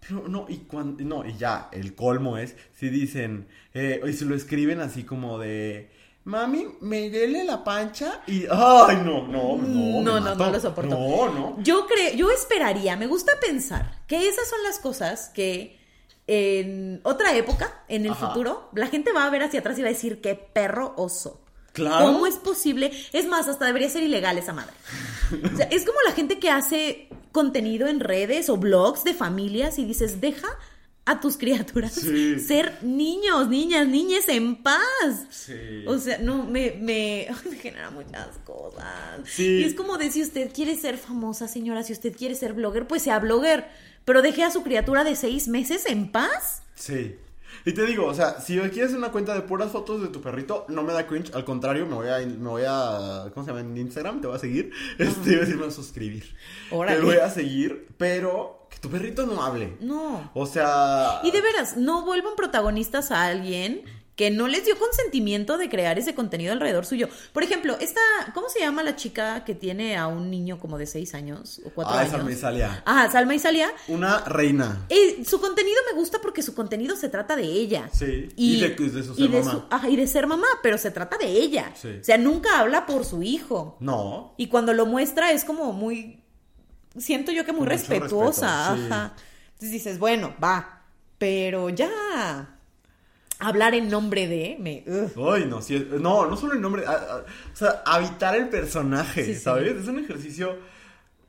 pero no, y cuando, no, y ya, el colmo es, si dicen, eh, y se lo escriben así como de, mami, me duele la pancha, y, ay, no, no, no, me No, no, mato. no lo soporto. No, no. Yo creo, yo esperaría, me gusta pensar que esas son las cosas que en otra época, en el Ajá. futuro, la gente va a ver hacia atrás y va a decir qué perro oso. Claro. ¿Cómo es posible? Es más, hasta debería ser ilegal esa madre. O sea, es como la gente que hace contenido en redes o blogs de familias y dices, deja a tus criaturas Sí. ser niños, niñas, niñes en paz. Sí. O sea, no, me, me, [LAUGHS] me genera muchas cosas. Sí. Y es como de si usted quiere ser famosa, señora, si usted quiere ser blogger, pues sea blogger. Pero deje a su criatura de seis meses en paz. Sí. Y te digo, o sea, si quieres una cuenta de puras fotos de tu perrito, no me da cringe, al contrario, me voy a, me voy a, ¿cómo se llama? En Instagram, te voy a seguir, [LAUGHS] este, iba a decirme a suscribir. Órale. Te voy a seguir, pero que tu perrito no hable. No. O sea... Y de veras, no vuelvan protagonistas a alguien que no les dio consentimiento de crear ese contenido alrededor suyo. Por ejemplo, esta, ¿cómo se llama la chica que tiene a un niño como de seis años o cuatro Ah, años? esa me salía. Ajá, Salma y Salia. Una reina. Eh, su contenido me gusta porque su contenido se trata de ella. Sí, y de- de su ser y de mamá. ajá, y de ser mamá, pero se trata de ella. Sí. O sea, nunca habla por su hijo. No. Y cuando lo muestra es como muy, siento yo que muy Con respetuosa. respeto, sí. Ajá. Entonces dices, bueno, va, pero ya hablar en nombre de, me, ugh. Ay, no, sí, es- no, no solo el nombre, a- a- o sea, habitar el personaje, Sí, sí. ¿sabes? Es un ejercicio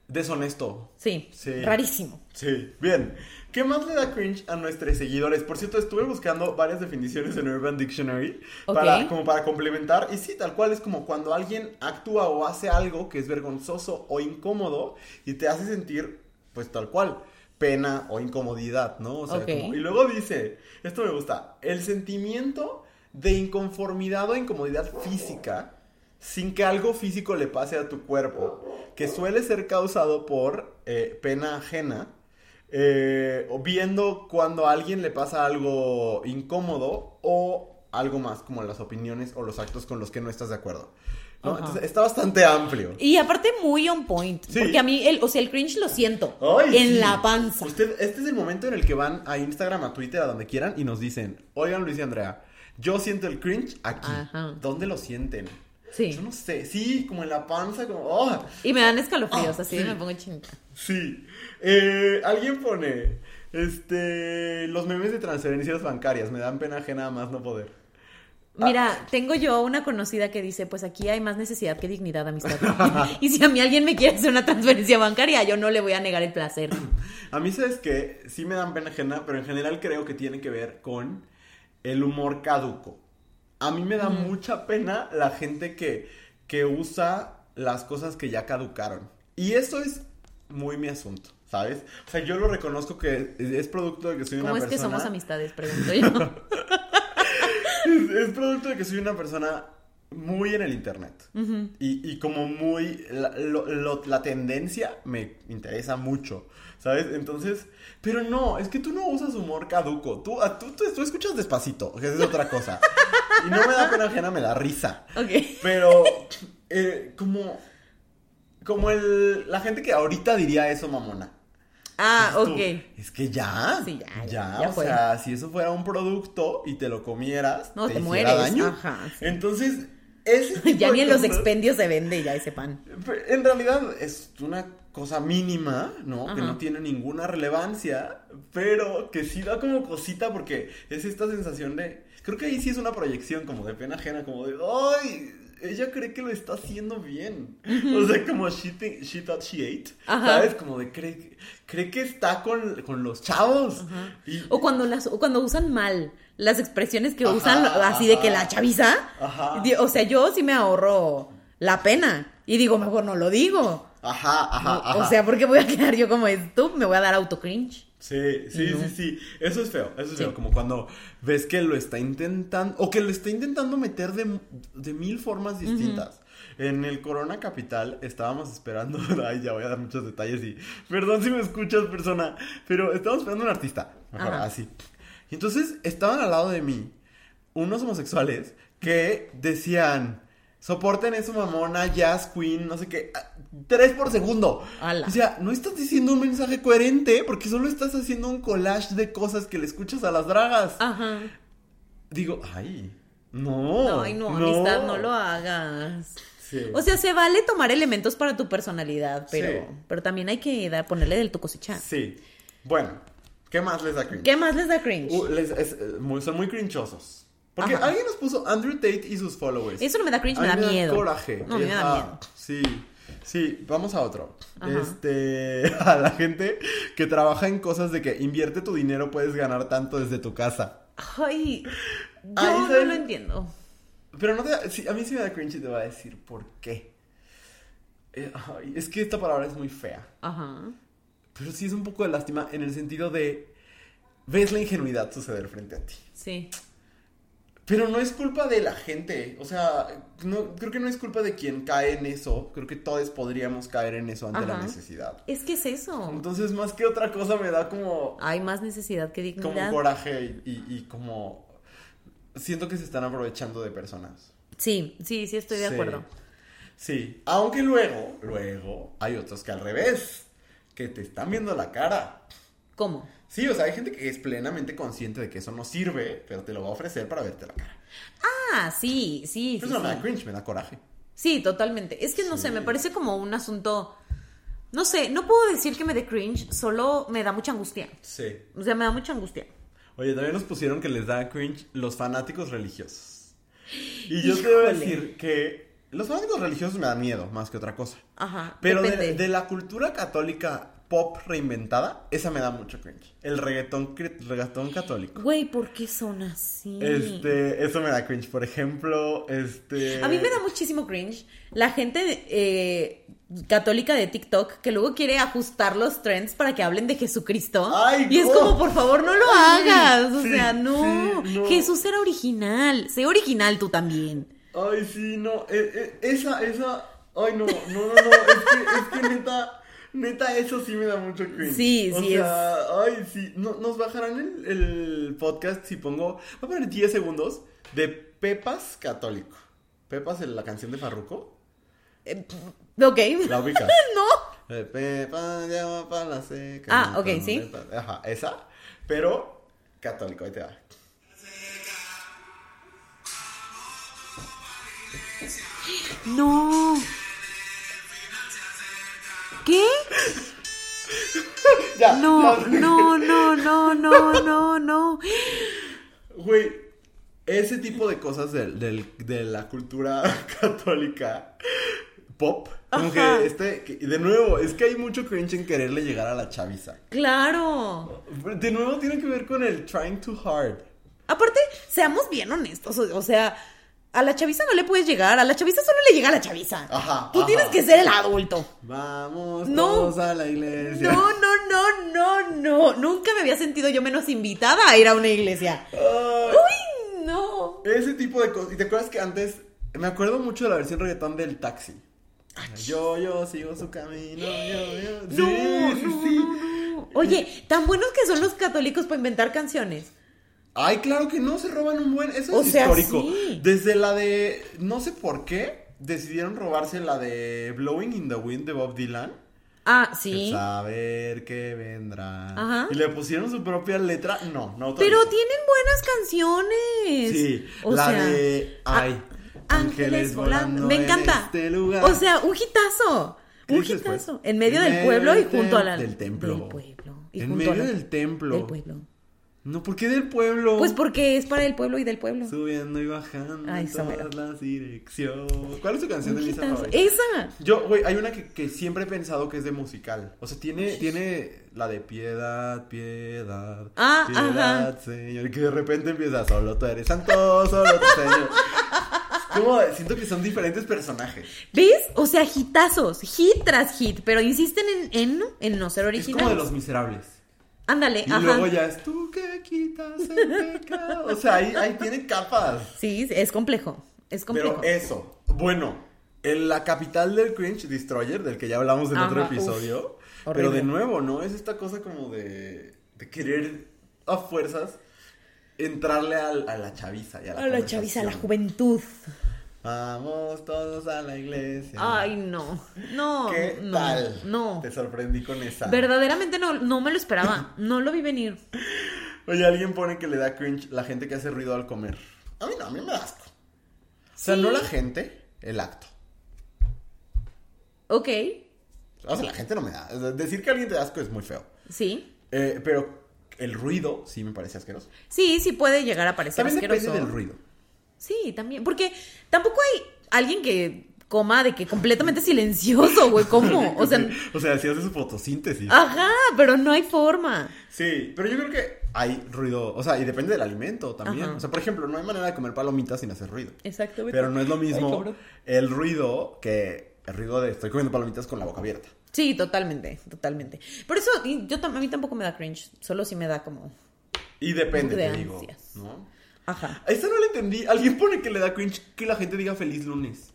deshonesto. sí, Sí. rarísimo. Sí, bien. ¿Qué más le da cringe a nuestros seguidores? Por cierto, estuve buscando varias definiciones en Urban Dictionary Ok. para, como para complementar. Y sí, tal cual es como cuando alguien actúa o hace algo que es vergonzoso o incómodo y te hace sentir, pues tal cual, pena o incomodidad, ¿no? O sea, como- y luego dice, esto me gusta, el sentimiento de inconformidad o incomodidad física sin que algo físico le pase a tu cuerpo, que suele ser causado por eh, pena ajena, eh, o viendo cuando a alguien le pasa algo incómodo o algo más, como las opiniones o los actos con los que no estás de acuerdo. ¿No? Entonces está bastante amplio. Y aparte muy on point, Sí. porque a mí, el, o sea, el cringe lo siento Ay, en sí. la panza. Usted, este es el momento en el que van a Instagram, a Twitter, a donde quieran y nos dicen, oigan Luis y Andrea, yo siento el cringe aquí. Ajá. ¿Dónde lo sienten? Sí. Yo no sé, sí, como en la panza, como, oh, Y me dan escalofríos, Ah, así sí. me pongo chinita. Sí. Eh, alguien pone, este, los memes de transferencias bancarias, me dan pena ajena más no poder. Mira, tengo yo una conocida que dice, pues aquí hay más necesidad que dignidad, amistad. [LAUGHS] [LAUGHS] y si a mí alguien me quiere hacer una transferencia bancaria, yo no le voy a negar el placer. [CLEARS THROAT] A mí, ¿sabes que Sí me dan pena ajena, pero en general creo que tiene que ver con el humor caduco. A mí me da mucha pena la gente que, que usa las cosas que ya caducaron. Y eso es muy mi asunto, ¿sabes? O sea, yo lo reconozco que es producto de que soy una ¿Cómo es persona... que somos amistades? Pregunto yo. [LAUGHS] Es, producto de que soy una persona muy en el internet. y, y como muy... La, lo- lo- la tendencia me interesa mucho, ¿sabes? Entonces... Pero no, es que tú no usas humor caduco. Tú, a- tú, tú, tú escuchas despacito, que es otra cosa. [LAUGHS] y no me da pena ajena, me da risa. ok. Pero... eh, como... Como el, la gente que ahorita diría eso, mamona. Ah, Tú, ok. Es que ya. Sí, ya, Ya, o fue. sea, si eso fuera un producto y te lo comieras, No, te, mueres, daño. ajá, sí. Entonces, ese [LAUGHS] Ya ni en los expendios se vende ya ese pan. En realidad es una cosa mínima, ¿no? Que no tiene ninguna relevancia, pero que sí da como cosita porque es esta sensación de. Creo que ahí sí es una proyección como de pena ajena, como de. ¡Ay! Ella cree que lo está haciendo bien. O sea, como she, think- she thought she ate. Ajá. ¿Sabes? Como de cree, cree que está con, con los chavos. Y- O cuando las, o cuando usan mal las expresiones que Ajá, usan así de que la chaviza. Ajá. O sea, yo sí me ahorro la pena. Y digo, mejor no lo digo. Ajá, ajá, ajá. O sea, porque voy a quedar yo como tú, me voy a dar auto cringe. Sí, sí, No. sí, sí. Eso es feo, eso es Sí. feo. Como cuando ves que lo está intentando, o que lo está intentando meter de, de mil formas distintas. En el Corona Capital estábamos esperando, [LAUGHS] ay, ya voy a dar muchos detalles y, perdón si me escuchas, persona, pero estábamos esperando un artista, mejor, Ajá. así. Y entonces estaban al lado de mí unos homosexuales que decían, soporten eso mamona, jazz queen, no sé qué, tres por segundo. Ala. O sea, no estás diciendo un mensaje coherente porque solo estás haciendo un collage de cosas que le escuchas a las dragas. Ajá. Digo, ay, no. Ay, no, amistad, no lo hagas. Sí. O sea, se vale tomar elementos para tu personalidad, pero, Sí. pero también hay que dar, ponerle del tu cosecha. Sí. Bueno, ¿qué más les da cringe? ¿Qué más les da cringe? Uh, les- es, eh, muy- son muy crinchosos. Porque Ajá. alguien nos puso Andrew Tate y sus followers. Eso no me da cringe, me da miedo. coraje. No, me da miedo. Sí, sí, vamos a otro. Ajá. Este, [LAUGHS] a la gente que trabaja en cosas de que invierte tu dinero, puedes ganar tanto desde tu casa. Ay, yo Ay, no lo entiendo. Pero no te sí, a mí sí me da cringe y te voy a decir por qué. Eh, ay, es que esta palabra es muy fea. Ajá. Pero sí es un poco de lástima en el sentido de ves la ingenuidad suceder frente a ti. Sí. Pero no es culpa de la gente, o sea, no, creo que no es culpa de quien cae en eso, creo que todos podríamos caer en eso ante la necesidad. Es que es eso. Entonces, más que otra cosa, me da como, Hay más necesidad que como dignidad. coraje y, y- y como... Siento que se están aprovechando de personas. Sí, sí, sí estoy de Sí. acuerdo. Sí, aunque luego, luego, hay otros que al revés, que te están viendo la cara. ¿Cómo? Sí, o sea, hay gente que es plenamente consciente de que eso no sirve, pero te lo va a ofrecer para verte la cara. Ah, sí, sí, sí. Eso no me da cringe, me da coraje. Sí, totalmente. Es que no sé, me parece como un asunto. No sé, no puedo decir que me dé cringe, solo me da mucha angustia. Sí. O sea, me da mucha angustia. Oye, también nos pusieron que les da cringe los fanáticos religiosos. Y yo te voy a Híjole. decir que los fanáticos religiosos me dan miedo, más que otra cosa. Ajá. Pero de la cultura católica pop reinventada, esa me da mucho cringe. El reggaetón, reggaetón católico. Güey, ¿por qué son así? Este, eso me da cringe. Por ejemplo, este... A mí me da muchísimo cringe la gente eh, católica de TikTok que luego quiere ajustar los trends para que hablen de Jesucristo. Ay, y es no. como, por favor, no lo Ay, hagas. O sí, sea, no. sí, no. Jesús era original. Sé original tú también. Ay, sí, no. eh, eh, esa, esa... Ay, no, no, no, no. Es que, es que neta... Neta, eso sí me da mucho cringe. Sí, o sí sea, ay, sí. No, nos bajarán el, el podcast si pongo. Voy a poner 10 segundos de Pepas Católico. Pepas, la canción de Farruko. Ok. La [LAUGHS] ubicas. no. Eh, Pepa llama para la seca. Ah, ok, sí. Ajá, esa. Pero católico, ahí te va. No. ¿Qué? [LAUGHS] Ya. No, ya. no, no, no, no, no, no. Güey, ese tipo de cosas del- del- de, la cultura [LAUGHS] católica pop, como Ajá. que este, que- de nuevo, es que hay mucho cringe en quererle llegar a la chaviza. Claro. De nuevo tiene que ver con el trying too hard. Aparte, seamos bien honestos. O, o sea, a la chaviza no le puedes llegar. A la chaviza solo le llega a la chaviza. Ajá, Tú ajá. tienes que ser el adulto. Vamos No. todos a la iglesia. No, no, no, no, no. Nunca me había sentido yo menos invitada a ir a una iglesia. Ay, Uy, no. ese tipo de cosas. ¿Y te acuerdas que antes, me acuerdo mucho de la versión reggaetón del taxi? Yo, yo sigo su camino, yo, yo. Sí, No, sí, no. Oye, tan buenos que son los católicos para inventar canciones. Ay, claro que no, se roban un buen. Eso O es sea, histórico. sí. Desde la de. No sé por qué. Decidieron robarse la de Blowing in the Wind de Bob Dylan. Ah, El sí. Saber que vendrá. Ajá. Y le pusieron su propia letra. No, no Pero tienen buenas canciones. Sí, O la sea, de. Ay. Ángeles volando. Me en encanta. este lugar. O sea, un hitazo. ¿Qué Un hitazo. En medio del pueblo y junto a la. Del templo. Del pueblo. Y en junto a medio la- del templo. Del pueblo. No, ¿por qué del pueblo? Pues porque es para el pueblo y del pueblo. Subiendo y bajando Ay, en todas mera. las direcciones. ¿Cuál es tu canción de Hijitas, favorita? Esa. Yo, güey, hay una que, que siempre he pensado que es de musical. O sea, tiene, tiene la de piedad, piedad. Ah, piedad, ajá. Señor. Y que de repente empieza, solo tú eres santo, solo tú, Señor. Es como, siento que son diferentes personajes. ¿Ves? O sea, hitazos, hit tras hit, pero insisten en, en, en no ser Es originales. como de los miserables. Ándale, Y ajá. luego ya es tú que quitas el pecado. O sea, ahí, ahí tiene capas. Sí, es complejo. Es complejo. Pero eso, bueno, en la capital del cringe, Destroyer, del que ya hablamos en otro episodio. uf, pero de nuevo, ¿no? Es esta cosa como de, de querer a fuerzas entrarle al- a, la chaviza. Y a la, a la chaviza, a la juventud. Vamos todos a la iglesia. Ay, no. No. ¿Qué no, tal? No. Te sorprendí con esa. Verdaderamente no, no me lo esperaba. [LAUGHS] No lo vi venir. Oye, alguien pone que le da cringe la gente que hace ruido al comer. A mí no, a mí me da asco. O sea, Sí. no la gente, el acto. Ok. O sea, la gente no me da. Decir que alguien te da asco es muy feo. Sí. Eh, pero el ruido sí me parece asqueroso. Sí, sí puede llegar a parecer También asqueroso. depende del ruido. Sí, también. Porque tampoco hay alguien que coma de que completamente silencioso, güey. ¿Cómo? [LAUGHS] O sea, o sea, si hace su fotosíntesis. ajá, pero no hay forma. Sí, pero yo creo que hay ruido. O sea, y depende del alimento también. Ajá. O sea, por ejemplo, no hay manera de comer palomitas sin hacer ruido. Exactamente. Pero no es lo mismo el ruido que el ruido de estoy comiendo palomitas con la boca abierta. Sí, totalmente, totalmente. Por eso yo a mí tampoco me da cringe, solo si me da como Y depende, De te digo. ¿no? Ajá. A esta no le entendí. Alguien pone que le da cringe que la gente diga feliz lunes.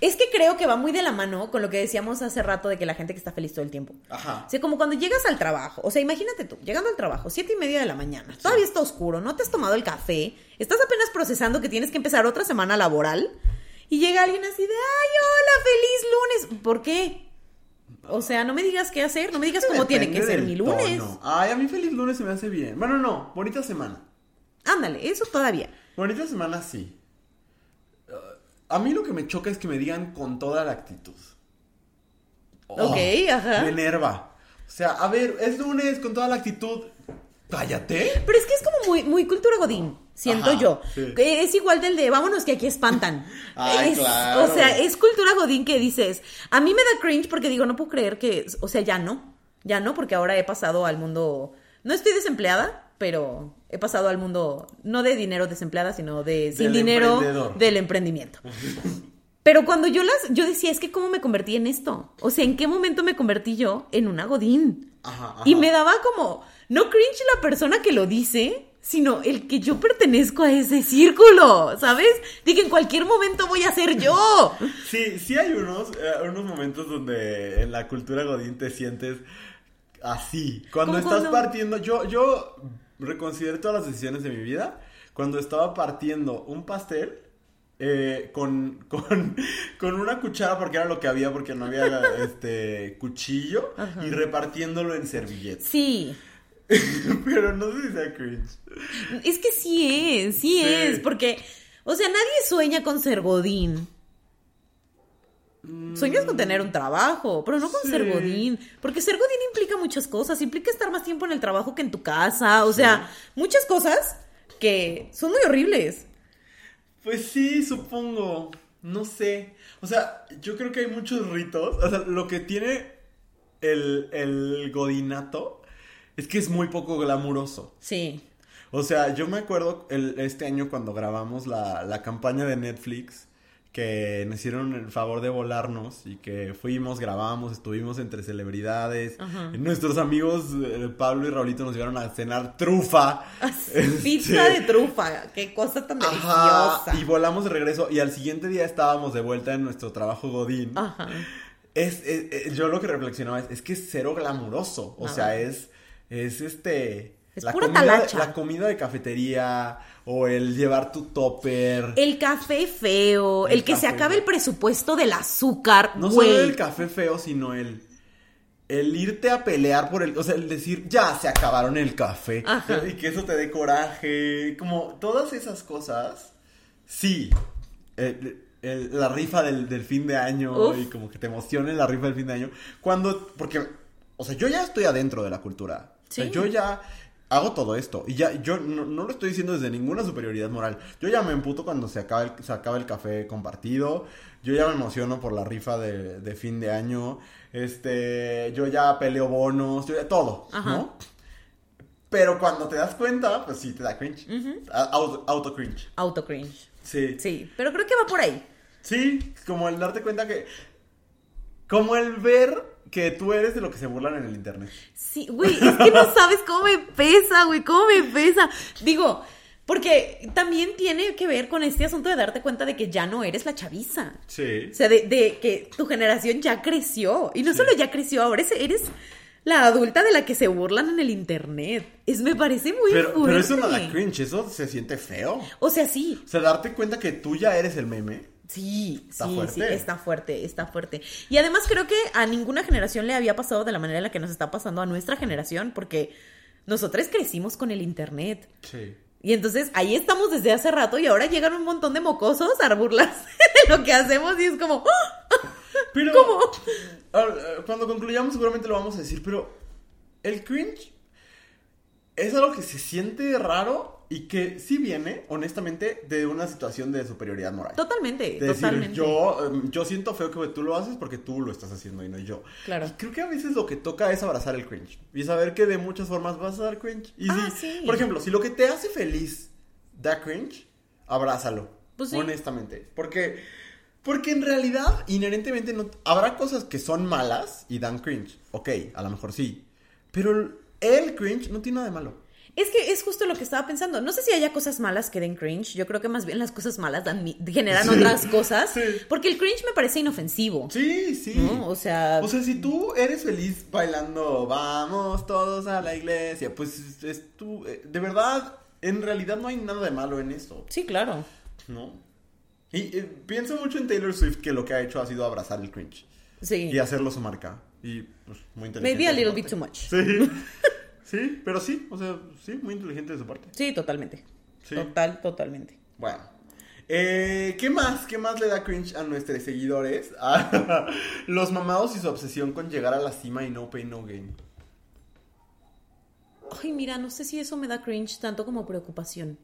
Es que creo que va muy de la mano con lo que decíamos hace rato de que la gente que está feliz todo el tiempo. Ajá. O sea, como cuando llegas al trabajo, o sea, imagínate tú, llegando al trabajo, siete y media de la mañana, todavía está oscuro, no te has tomado el café, estás apenas procesando que tienes que empezar otra semana laboral y llega alguien así de, ay, hola, feliz lunes. ¿Por qué? O sea, no me digas qué hacer, no me digas cómo tiene que ser mi lunes. tono. Ay, a mí feliz lunes se me hace bien. Bueno, no, bonita semana. Ándale, eso todavía. Bonita semana sí. Uh, a mí lo que me choca es que me digan con toda la actitud. Oh, Ok, ajá. Me enerva. O sea, a ver, es lunes con toda la actitud. Cállate. Pero es que es como muy, muy cultura godín, siento Ajá, yo. sí. Es igual del de vámonos que aquí espantan. [LAUGHS] Ay, Es- claro. O sea, es cultura godín que dices. A mí me da cringe porque digo, no puedo creer que. O sea, ya no. Ya no, porque ahora he pasado al mundo. No estoy desempleada, pero he pasado al mundo. No de dinero desempleada, sino de sin Del dinero del emprendimiento. Pero cuando yo las, yo decía, es que cómo me convertí en esto. O sea, ¿en qué momento me convertí yo en una godín? Ajá, ajá. Y me daba como, no cringe la persona que lo dice, sino el que yo pertenezco a ese círculo, ¿sabes? De que en cualquier momento voy a ser yo. Sí, sí hay unos, eh, unos momentos donde en la cultura godín te sientes así. Cuando ¿Cómo estás cuando? partiendo, yo, yo reconsideré todas las decisiones de mi vida cuando estaba partiendo un pastel eh, con, [LAUGHS] con, con una cuchara porque era lo que había porque no había [LAUGHS] este cuchillo Ajá. y repartiéndolo en servilletas. Sí, [LAUGHS] Pero no sé si sea cringe. es que sí es, sí, Sí. es, porque, o sea, nadie sueña con ser godín. Sueñas con tener un trabajo, pero no con Sí. ser godín, porque ser godín implica muchas cosas, implica estar más tiempo en el trabajo que en tu casa, o sea, muchas cosas que son muy horribles. Pues sí, supongo. No sé. O sea, yo creo que hay muchos ritos. O sea, lo que tiene el, el godinato es que es muy poco glamuroso. Sí. O sea, yo me acuerdo el- este año cuando grabamos la, la campaña de Netflix que nos hicieron el favor de volarnos y que fuimos, grabamos, estuvimos entre celebridades. Ajá. Nuestros amigos eh, Pablo y Raulito nos llevaron a cenar trufa. [LAUGHS] Pizza Este, de trufa, qué cosa tan Ajá, deliciosa. y volamos de regreso y al siguiente día estábamos de vuelta en nuestro trabajo Godín. Ajá. Es, es- es- yo lo que reflexionaba es, es que es cero glamuroso, o sea, es, es este... Es la pura comida, talacha. la comida de cafetería o el llevar tu topper. El café feo, El el, que se acabe el presupuesto del azúcar, no güey. solo el café feo, sino el... El irte a pelear por el... O sea, el decir, ya se acabaron el café. Ajá. Y que eso te dé coraje. Como todas esas cosas. Sí. El- el- la rifa del, del fin de año. Uf. Y como que te emocione la rifa del fin de año. Cuando... Porque... O sea, yo ya estoy adentro de la cultura. O sea, yo ya... hago todo esto. Y ya, yo no, no lo estoy diciendo desde ninguna superioridad moral. Yo ya me emputo cuando se acaba el, se acaba el café compartido. Yo ya me emociono por la rifa de, de fin de año. Este, yo ya peleo bonos, yo ya todo, Ajá. ¿no? Pero cuando te das cuenta, pues sí te da cringe. A- auto, auto cringe. Auto cringe. Sí. Sí, pero creo que va por ahí. Sí, como el darte cuenta que. Como el ver que tú eres de lo que se burlan en el internet. Sí, güey, es que no sabes cómo me pesa, güey, cómo me pesa. Digo, porque también tiene que ver con este asunto de darte cuenta de que ya no eres la chaviza. Sí. O sea, de, de que tu generación ya creció. Y no solo ya creció, ahora eres, eres la adulta de la que se burlan en el internet. Es, me parece muy Pero, fuerte. pero eso no da cringe, eso se siente feo. O sea, sí. O sea, darte cuenta que tú ya eres el meme. Sí, Está sí, fuerte. sí, está fuerte, está fuerte. Y además creo que a ninguna generación le había pasado de la manera en la que nos está pasando a nuestra generación, porque nosotros crecimos con el internet. Sí. Y entonces ahí estamos desde hace rato y ahora llegan un montón de mocosos a burlarse [LAUGHS] de lo que hacemos y es como, ¡ah! Pero. ¿Cómo? Ah, Cuando concluyamos, seguramente lo vamos a decir, pero. El cringe. Es algo que se siente raro y que sí viene, honestamente, de una situación de superioridad moral. totalmente, De decir, totalmente. yo, em, yo siento feo que tú lo haces porque tú lo estás haciendo y no yo. Claro. Y creo que a veces lo que toca es abrazar el cringe y saber que de muchas formas vas a dar cringe. Y Ah, si, sí. por ejemplo, si lo que te hace feliz da cringe, abrázalo. Pues sí. Honestamente. Porque, porque en realidad, inherentemente, no, habrá cosas que son malas y dan cringe. Ok, a lo mejor sí. Pero el cringe no tiene nada de malo. Es que es justo lo que estaba pensando. No sé si haya cosas malas que den cringe. Yo creo que más bien las cosas malas dan, generan Sí, otras cosas. sí. Porque el cringe me parece inofensivo. Sí, sí. ¿no? O sea, O sea, si tú eres feliz bailando, vamos todos a la iglesia, pues es, tú, eh, de verdad, en realidad no hay nada de malo en eso, sí, claro. ¿no? Y eh, pienso mucho en Taylor Swift que lo que ha hecho ha sido abrazar el cringe Sí. y hacerlo su marca. Y pues muy inteligente. Maybe a little bit too much. Sí, [LAUGHS] sí, pero sí, o sea, sí, muy inteligente de su parte. Sí, totalmente. Sí. Total, totalmente. Bueno. Eh, ¿Qué más? ¿Qué más le da cringe a nuestros seguidores? [LAUGHS] Los mamados y su obsesión con llegar a la cima y no pain, no gain. Ay, mira, no sé si eso me da cringe tanto como preocupación.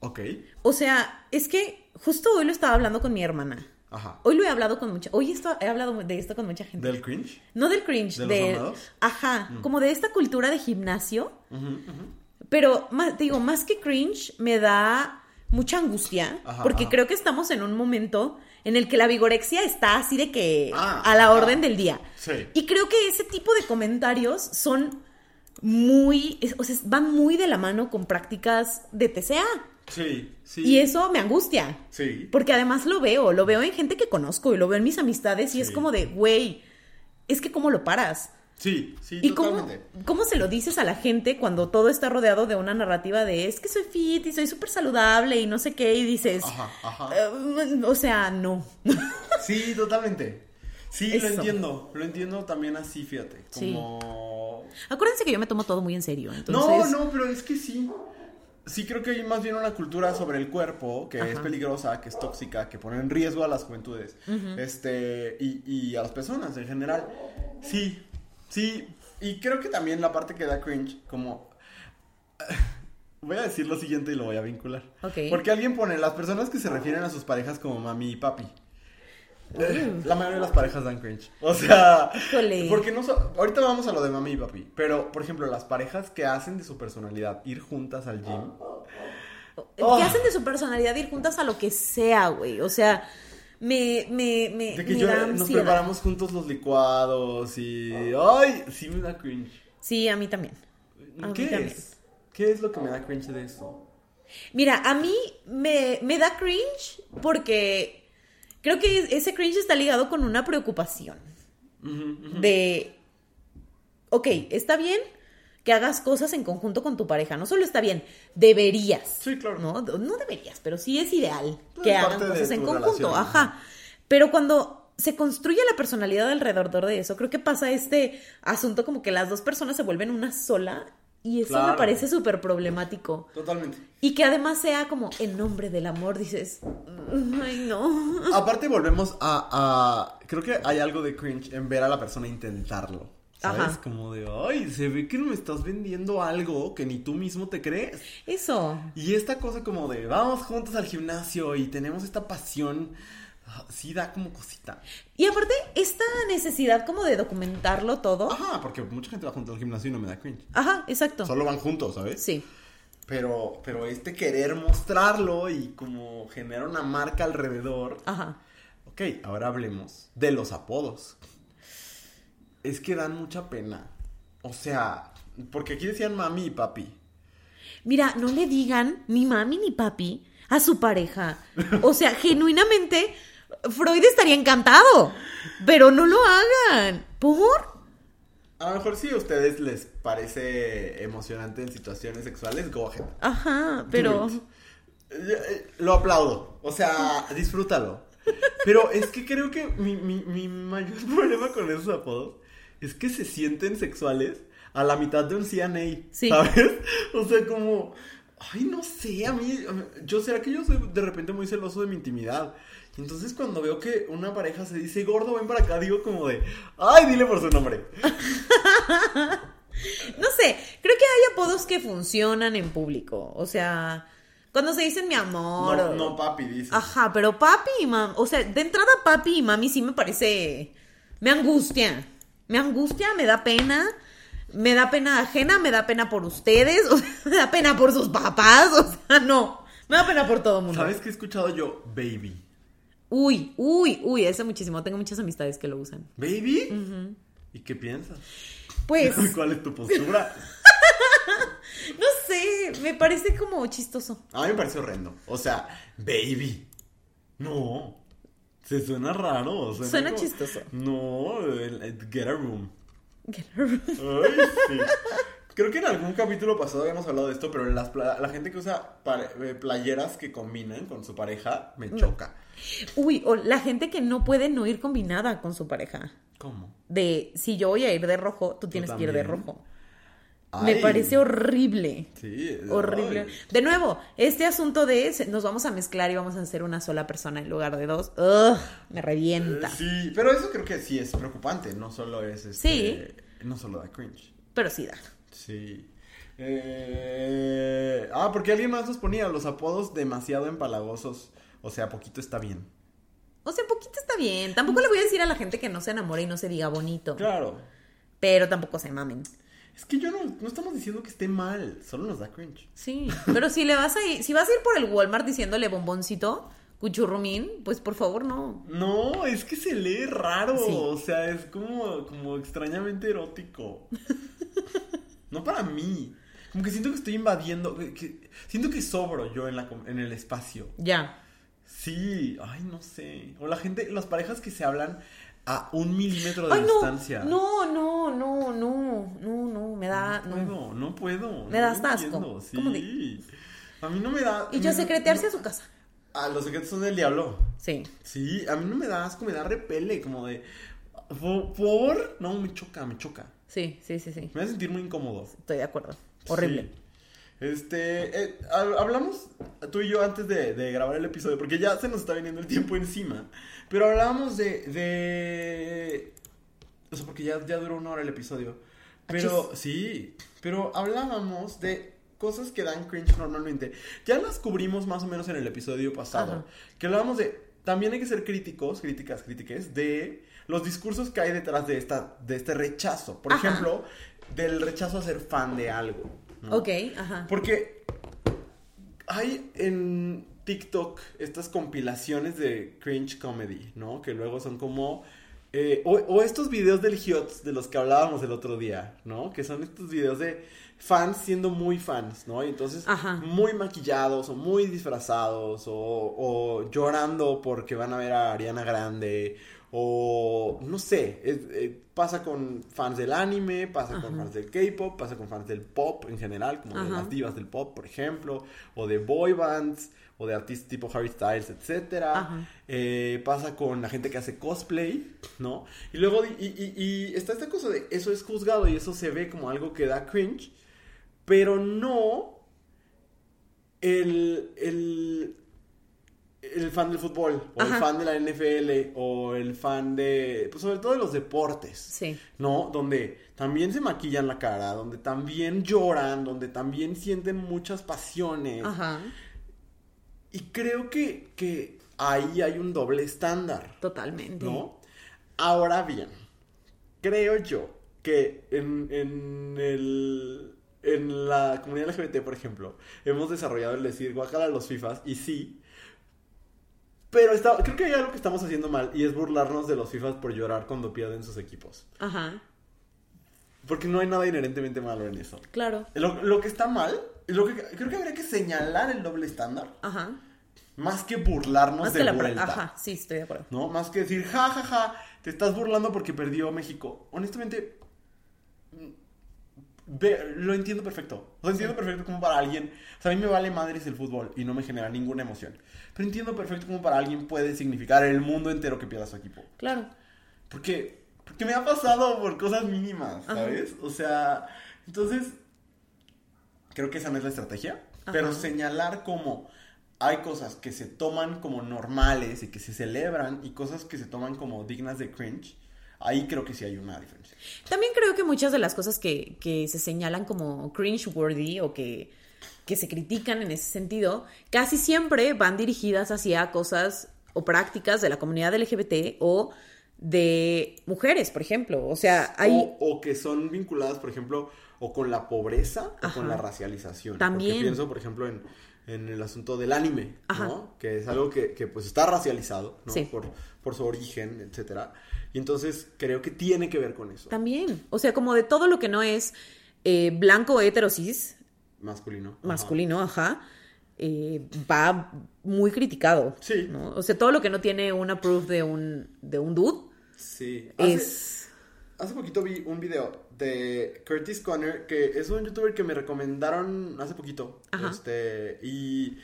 Ok. O sea, es que justo hoy lo estaba hablando con mi hermana. Ajá. Hoy lo he hablado con mucha. Hoy esto- he hablado de esto con mucha gente. ¿Del cringe? No del cringe, ¿De los de. mamados? Ajá, como de esta cultura de gimnasio. Pero, más, te digo, más que cringe, me da mucha angustia. Ajá, porque ajá. creo que estamos en un momento en el que la vigorexia está así de que Ah, a la orden del día. Sí. Y creo que ese tipo de comentarios son muy, o sea, van muy de la mano con prácticas de TCA. Sí, sí. Y eso me angustia. Sí. Porque además lo veo, lo veo en gente que conozco y lo veo en mis amistades y es Sí. como de, güey, es que cómo lo paras. Sí, sí, ¿Y cómo, totalmente. cómo se lo dices a la gente cuando todo está rodeado de una narrativa de es que soy fit y soy súper saludable y no sé qué? Y dices, Ajá, ajá. "Eh, o sea, no. [LAUGHS] Sí, totalmente. Sí, Eso. lo entiendo. Lo entiendo también así, fíjate. Sí. Como. Acuérdense que yo me tomo todo muy en serio. Entonces, No, no, pero es que sí. Sí, creo que hay más bien una cultura sobre el cuerpo que es peligrosa, que es tóxica, que pone en riesgo a las juventudes. Este, y, y a las personas en general. Sí, sí. Y creo que también la parte que da cringe, como. [LAUGHS] Voy a decir lo siguiente y lo voy a vincular. Ok. Porque alguien pone las personas que se refieren a sus parejas como mami y papi. Eh, La mayoría de las parejas dan cringe. O sea, Híjole. porque no so- ahorita vamos a lo de mami y papi, pero por ejemplo, las parejas que hacen de su personalidad ir juntas al gym. ¿Qué Oh. hacen de su personalidad ir juntas a lo que sea, güey? O sea, me, me, me, De que me yo, da nos preparamos juntos los licuados y ay, sí me da cringe. Sí, a mí también. A mí ¿Qué también. es? ¿Qué es lo que me da cringe de eso? Mira, a mí me, me da cringe porque creo que ese cringe está ligado con una preocupación de, ok, está bien que hagas cosas en conjunto con tu pareja, no solo está bien, deberías. Sí, claro. No, no deberías, pero sí es ideal Pues que hagan cosas en conjunto, relación, ajá. Pero cuando se construye la personalidad alrededor de eso, creo que pasa este asunto como que las dos personas se vuelven una sola y eso me parece súper problemático. Totalmente. Y que además sea como en nombre del amor, dices, "Mm, ay no. [LAUGHS] Aparte volvemos a, a- Creo que hay algo de cringe en ver a la persona intentarlo. ¿Sabes? Ajá. Como de, ay, se ve que no me estás vendiendo algo que ni tú mismo te crees. Eso. Y esta cosa como de, vamos juntos al gimnasio y tenemos esta pasión, sí da como cosita. Y aparte, esta necesidad como de documentarlo todo. Ajá, porque mucha gente va junto al gimnasio y no me da cringe. Ajá, exacto. Solo van juntos, ¿sabes? Sí. Pero, pero este querer mostrarlo y como generar una marca alrededor. Ajá. Ok, ahora hablemos de los apodos. Es que dan mucha pena. O sea, porque aquí decían mami y papi. Mira, no le digan ni mami ni papi a su pareja. O sea, genuinamente, Freud estaría encantado. Pero no lo hagan. ¿Por? A lo mejor si a ustedes les parece emocionante en situaciones sexuales, go ahead. Ajá, pero. Eh, Lo aplaudo. O sea, disfrútalo. Pero es que creo que mi, mi, mi mayor [LAUGHS] problema con esos apodos es que se sienten sexuales a la mitad de un CNA. Sí. ¿Sabes? O sea, como. Ay, no sé, a mí. Yo será que yo soy de repente muy celoso de mi intimidad. Y entonces cuando veo que una pareja se dice, gordo, ven para acá, digo como de. Ay, dile por su nombre. [LAUGHS] No sé, creo que hay apodos que funcionan en público. O sea, cuando se dicen mi amor. No, o- no, papi, dice. Ajá, pero papi y mami. O sea, de entrada, papi y mami sí me parece. Me angustia. Me angustia, me da pena. Me da pena ajena, me da pena por ustedes. [LAUGHS] O sea, me da pena por sus papás. O sea, no. Me da pena por todo el mundo. ¿Sabes qué he escuchado yo? Baby. Uy, uy, uy, ese muchísimo. Tengo muchas amistades que lo usan. ¿Baby? ¿Y qué piensas? Pues, [LAUGHS] ¿Cuál es tu postura? [LAUGHS] no sé, me parece como chistoso. A mí me parece horrendo. O sea, baby. No. Se suena raro. Suena chistoso. No, el- el get a room. Ay, sí. [LAUGHS] Creo que en algún capítulo pasado habíamos hablado de esto, pero las pla- la gente que usa eh, playeras que combinan con su pareja me choca. Uy, o la gente que no puede no ir combinada con su pareja. ¿Cómo? De si yo voy a ir de rojo, tú tienes que ir de rojo. Me parece horrible. Sí, Horrible. ay. De nuevo, este asunto de nos vamos a mezclar y vamos a hacer una sola persona en lugar de dos. Ugh, me revienta. Eh, Sí, pero eso creo que sí es preocupante. No solo es este. Sí. No solo da cringe. Pero sí da. Sí. Eh, Ah, porque alguien más nos ponía los apodos demasiado empalagosos. O sea, poquito está bien. O sea, poquito está bien. Tampoco le voy a decir a la gente que no se enamore y no se diga bonito. Claro. Pero tampoco se mamen. Es que yo no, no estamos diciendo que esté mal, solo nos da cringe. Sí. Pero si le vas a ir, si vas a ir por el Walmart diciéndole bomboncito, cuchurrumín, pues por favor no. No, es que se lee raro. Sí. O sea, es como, como extrañamente erótico. [LAUGHS] no para mí. Como que siento que estoy invadiendo. que- que- siento que sobro yo en, la, en el espacio. Ya. Sí, ay, no sé. O la gente, las parejas que se hablan a un milímetro de Ay, no. distancia. No, no, no, no, no, no, me da. No puedo, no puedo. Me das asco. Sí. ¿Cómo A mí no me da. Y yo secretearse a su casa. Ah, los secretos son del diablo. Sí. Sí, a mí no me da asco, me da repele, como de. Por- No, me choca, me choca. Sí, sí, sí, sí. Me hace sentir muy incómodo. Estoy de acuerdo. Horrible. Sí. Este, eh, ha- hablamos tú y yo antes de, de grabar el episodio, porque ya se nos está viniendo el tiempo encima, pero hablábamos de, de, o sea, porque ya, ya duró una hora el episodio, pero sí, pero hablábamos de cosas que dan cringe normalmente, ya las cubrimos más o menos en el episodio pasado, Ajá. que hablábamos de, también hay que ser críticos, críticas, críticas, de los discursos que hay detrás de, esta, de este rechazo, por Ajá. ejemplo, del rechazo a ser fan de algo. ¿no? Ok, ajá. Porque hay en TikTok estas compilaciones de cringe comedy, ¿no? Que luego son como... eh, o, o estos videos del Hiots de los que hablábamos el otro día, ¿no? Que son estos videos de fans siendo muy fans, ¿no? Y entonces Ajá. muy maquillados o muy disfrazados o, o llorando porque van a ver a Ariana Grande o no sé, es- eh, pasa con fans del anime, pasa con fans del K-pop, pasa con fans del pop en general, como de las divas del pop, por ejemplo, o de boy bands, o de artistas tipo Harry Styles. Ajá. Eh, pasa con la gente que hace cosplay, ¿no? Y luego, y, y- y está esta cosa de eso es juzgado y eso se ve como algo que da cringe, pero no el, el, el fan del fútbol, o el fan de la NFL, o el fan de, pues sobre todo de los deportes. Sí. ¿No? Donde también se maquillan la cara, donde también lloran, donde también sienten muchas pasiones. Ajá. Y creo que, que ahí hay un doble estándar, Totalmente. ¿no? Ahora bien, creo yo que en, en el... En la comunidad LGBT, por ejemplo, hemos desarrollado el decir guacala a los FIFAs, y sí, pero está, creo que hay algo que estamos haciendo mal, y es burlarnos de los FIFAs por llorar cuando pierden sus equipos. Ajá. Porque no hay nada inherentemente malo en eso. Claro. Lo, lo que está mal, lo que, creo que habría que señalar el doble estándar, Ajá. más que burlarnos Más de que la... vuelta. Ajá, sí, estoy de acuerdo. ¿No? Más que decir, ja, ja, ja, te estás burlando porque perdió México. Honestamente, ve- lo entiendo perfecto. Lo entiendo perfecto como para alguien. O sea, a mí me vale madres el fútbol y no me genera ninguna emoción. Pero entiendo perfecto como para alguien puede significar el mundo entero que pierda su equipo. Claro. Porque, porque me ha pasado por cosas mínimas, Ajá. ¿sabes? O sea, entonces, creo que esa no es la estrategia. Pero señalar como hay cosas que se toman como normales y que se celebran y cosas que se toman como dignas de cringe, ahí creo que sí hay una diferencia. También creo que muchas de las cosas que, que se señalan como cringe-worthy o que, que se critican en ese sentido, casi siempre van dirigidas hacia cosas o prácticas de la comunidad LGBT o de mujeres, por ejemplo. O sea, hay... O, o que son vinculadas, por ejemplo, o con la pobreza o con la racialización. También. Porque pienso, por ejemplo, en, en el asunto del anime, Ajá. ¿no? Que es algo que, que, pues está racializado, ¿no? Sí. Por, por su origen, etcétera. Y entonces creo que tiene que ver con eso. También. O sea, como de todo lo que no es eh, blanco heterosis, Masculino. Masculino, ajá, eh, va muy criticado. Sí. ¿no? O sea, todo lo que no tiene una proof de un, de un dude Sí. Hace, es... hace poquito vi un video de Curtis Conner, que es un youtuber que me recomendaron hace poquito. Ajá. Este, y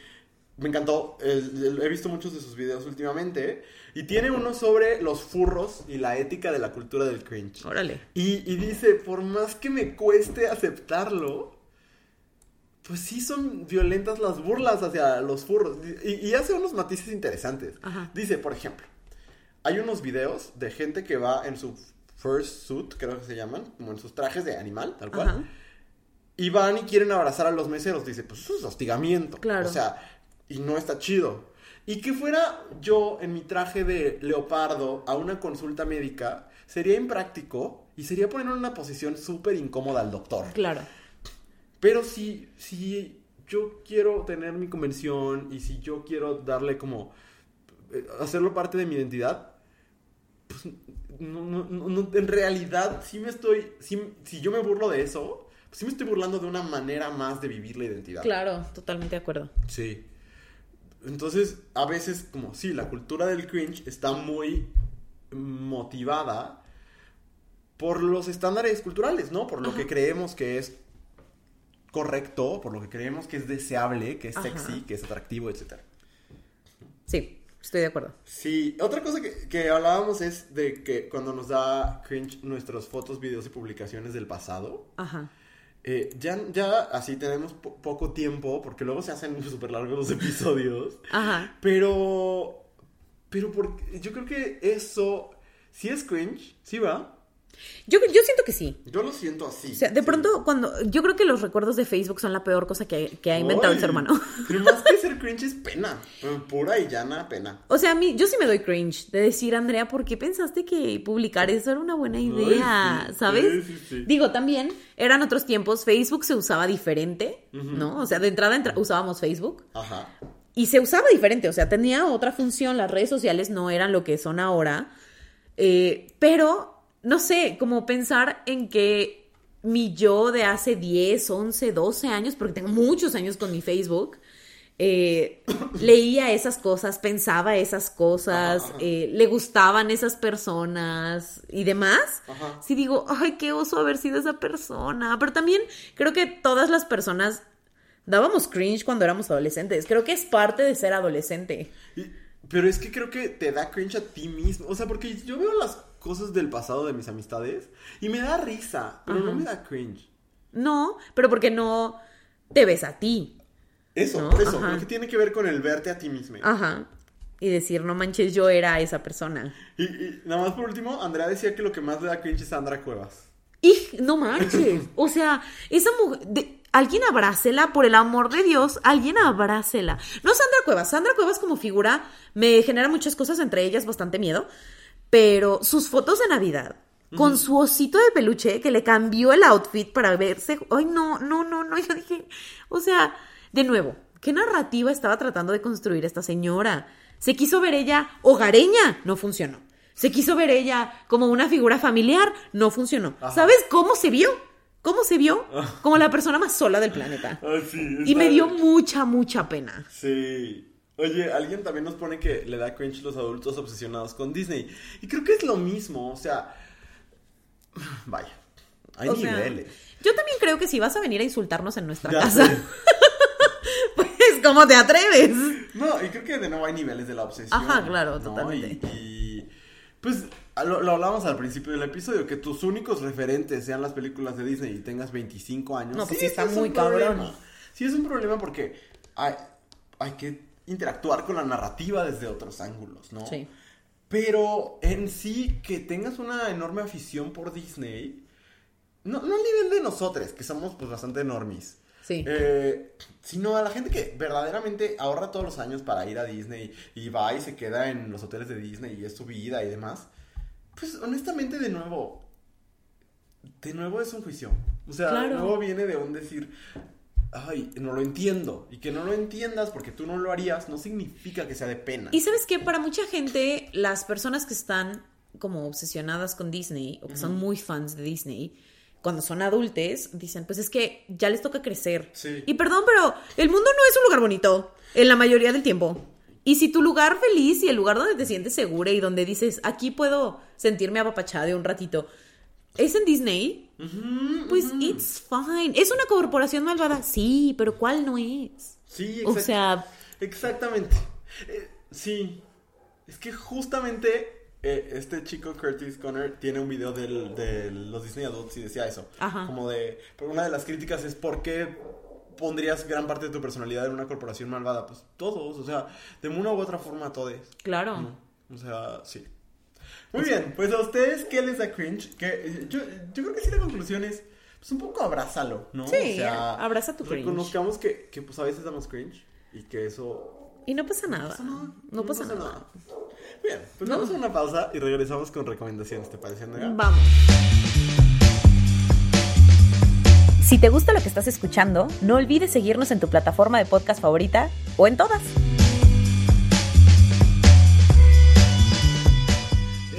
me encantó. He visto muchos de sus videos últimamente. Y tiene uno sobre los furros y la ética de la cultura del cringe. Órale. Y, y dice, por más que me cueste aceptarlo, pues sí son violentas las burlas hacia los furros. Y, y hace unos matices interesantes. Ajá. Dice, por ejemplo, hay unos videos de gente que va en su first suit, creo que se llaman, como en sus trajes de animal, tal cual. Ajá. Y van y quieren abrazar a los meseros. Dice, pues eso es hostigamiento. Claro. O sea, y no está chido. Y que fuera yo en mi traje de leopardo a una consulta médica sería impráctico y sería poner en una posición súper incómoda al doctor. Claro. Pero si, si yo quiero tener mi convención y si yo quiero darle como eh, hacerlo parte de mi identidad, pues no, no- no- no- en realidad sí me estoy, sí- si yo me burlo de eso, pues sí me estoy burlando de una manera más de vivir la identidad. Claro, totalmente de acuerdo. Sí. Entonces, a veces, como sí, la cultura del cringe está muy motivada por los estándares culturales, ¿no? Por lo Ajá. que creemos que es correcto, por lo que creemos que es deseable, que es Ajá. sexy, que es atractivo, etc. Sí, estoy de acuerdo. Sí, otra cosa que, que hablábamos es de que cuando nos da cringe nuestras fotos, videos y publicaciones del pasado, Ajá. Eh, ya, ya así tenemos po- poco tiempo, porque luego se hacen [LAUGHS] súper largos los episodios. Ajá. Pero, pero porque, yo creo que eso sí es cringe, ¿sí va? Yo, yo siento que sí. Yo lo siento así. O sea, de sí. pronto, cuando. Yo creo que los recuerdos de Facebook son la peor cosa que, que ha inventado el ser humano. [LAUGHS] Pero más que ser cringe es pena, pura y llana pena. O sea, a mí, yo sí me doy cringe de decir, Andrea, ¿por qué pensaste que publicar eso era una buena idea? sí, ¿Sabes? sí, sí, sí. Digo, también eran otros tiempos, Facebook se usaba diferente, ¿no? O sea, de entrada entra- usábamos Facebook Ajá. y se usaba diferente, o sea, tenía otra función, las redes sociales no eran lo que son ahora, eh, pero, no sé, como pensar en que mi yo de hace 10, 11, 12 años, porque tengo muchos años con mi Facebook, eh, [COUGHS] leía esas cosas, pensaba esas cosas, Ajá, ajá. eh, le gustaban esas personas y demás. Ajá. Sí digo, ay, qué oso haber sido esa persona. Pero también creo que todas las personas dábamos cringe cuando éramos adolescentes. Creo que es parte de ser adolescente. Y- pero es que creo que te da cringe a ti mismo. O sea, porque yo veo las cosas del pasado de mis amistades y me da risa, pero no me da cringe. No, pero porque no te ves a ti. Eso, eso, Ajá. lo que tiene que ver con el verte a ti mismo. Ajá. y decir, no manches, yo era esa persona. Y, y nada más por último, Andrea decía que lo que más le da cringe es Sandra Cuevas. Y no manches. [LAUGHS] O sea, esa mujer. de- alguien abrácela, por el amor de Dios, alguien abrácela. No Sandra Cuevas. Sandra Cuevas como figura me genera muchas cosas, entre ellas bastante miedo. Pero sus fotos de Navidad, con su osito de peluche que le cambió el outfit para verse. Ay, no, no, no, no. [LAUGHS] Yo dije. O sea, de nuevo, ¿qué narrativa estaba tratando de construir esta señora? Se quiso ver ella hogareña, no funcionó. Se quiso ver ella como una figura familiar, no funcionó. Ajá. ¿Sabes cómo se vio? ¿Cómo se vio? Como la persona más sola del planeta. Ay, [LAUGHS] sí. Y me dio mucha, mucha pena. Sí. Oye, alguien también nos pone que le da cringe los adultos obsesionados con Disney. Y creo que es lo mismo, o sea. [SIGHS] Vaya. Hay O sea, niveles. yo también creo que si vas a venir a insultarnos en nuestra Ya casa, [LAUGHS] pues, ¿cómo te atreves? No, y creo que de nuevo hay niveles de la obsesión. Ajá, claro, ¿no? totalmente. Y, y, pues lo, lo hablábamos al principio del episodio, que tus únicos referentes sean las películas de Disney y tengas 25 años. No, pues sí está es muy cabrón. problema. Sí es un problema porque hay, hay que interactuar con la narrativa desde otros ángulos, ¿no? Sí. Pero en sí, que tengas una enorme afición por Disney, no, no al nivel de nosotros, que somos pues bastante normis. Sí. Eh, sino a la gente que verdaderamente ahorra todos los años para ir a Disney y va y se queda en los hoteles de Disney y es su vida y demás. Pues honestamente, de nuevo, de nuevo es un juicio. O sea, Claro. de nuevo viene de un decir, ay, no lo entiendo. Y que no lo entiendas porque tú no lo harías no significa que sea de pena. Y sabes que para mucha gente, las personas que están como obsesionadas con Disney o que son muy fans de Disney, cuando son adultes, dicen, pues es que ya les toca crecer. Sí. Y perdón, pero el mundo no es un lugar bonito en la mayoría del tiempo. Y si tu lugar feliz y el lugar donde te sientes segura y donde dices, aquí puedo sentirme apapachada de un ratito, es en Disney, pues it's fine. ¿Es una corporación malvada? Sí, pero ¿cuál no es? Sí, O sea, Exactamente. Eh, sí. Es que justamente eh, este chico Curtis Conner tiene un video del- de los Disney Adults y decía eso. Ajá. Como de. Pero una de las críticas es por qué pondrías gran parte de tu personalidad en una corporación malvada. Pues todos, o sea, de una u otra forma todos. claro. ¿no? O sea, sí. Muy bien, pues a ustedes, ¿qué les da cringe? Que, eh, yo, yo creo que sí la conclusión es, pues un poco abrázalo, ¿no? Sí, abraza tu cringe. Reconozcamos que, que pues a veces damos cringe y que eso Y no pasa nada. pasa nada. No, pasa, nada. Bien, pues vamos a una pausa y regresamos con recomendaciones, ¿te parece, Andrea? Vamos. Si te gusta lo que estás escuchando, no olvides seguirnos en tu plataforma de podcast favorita o en todas.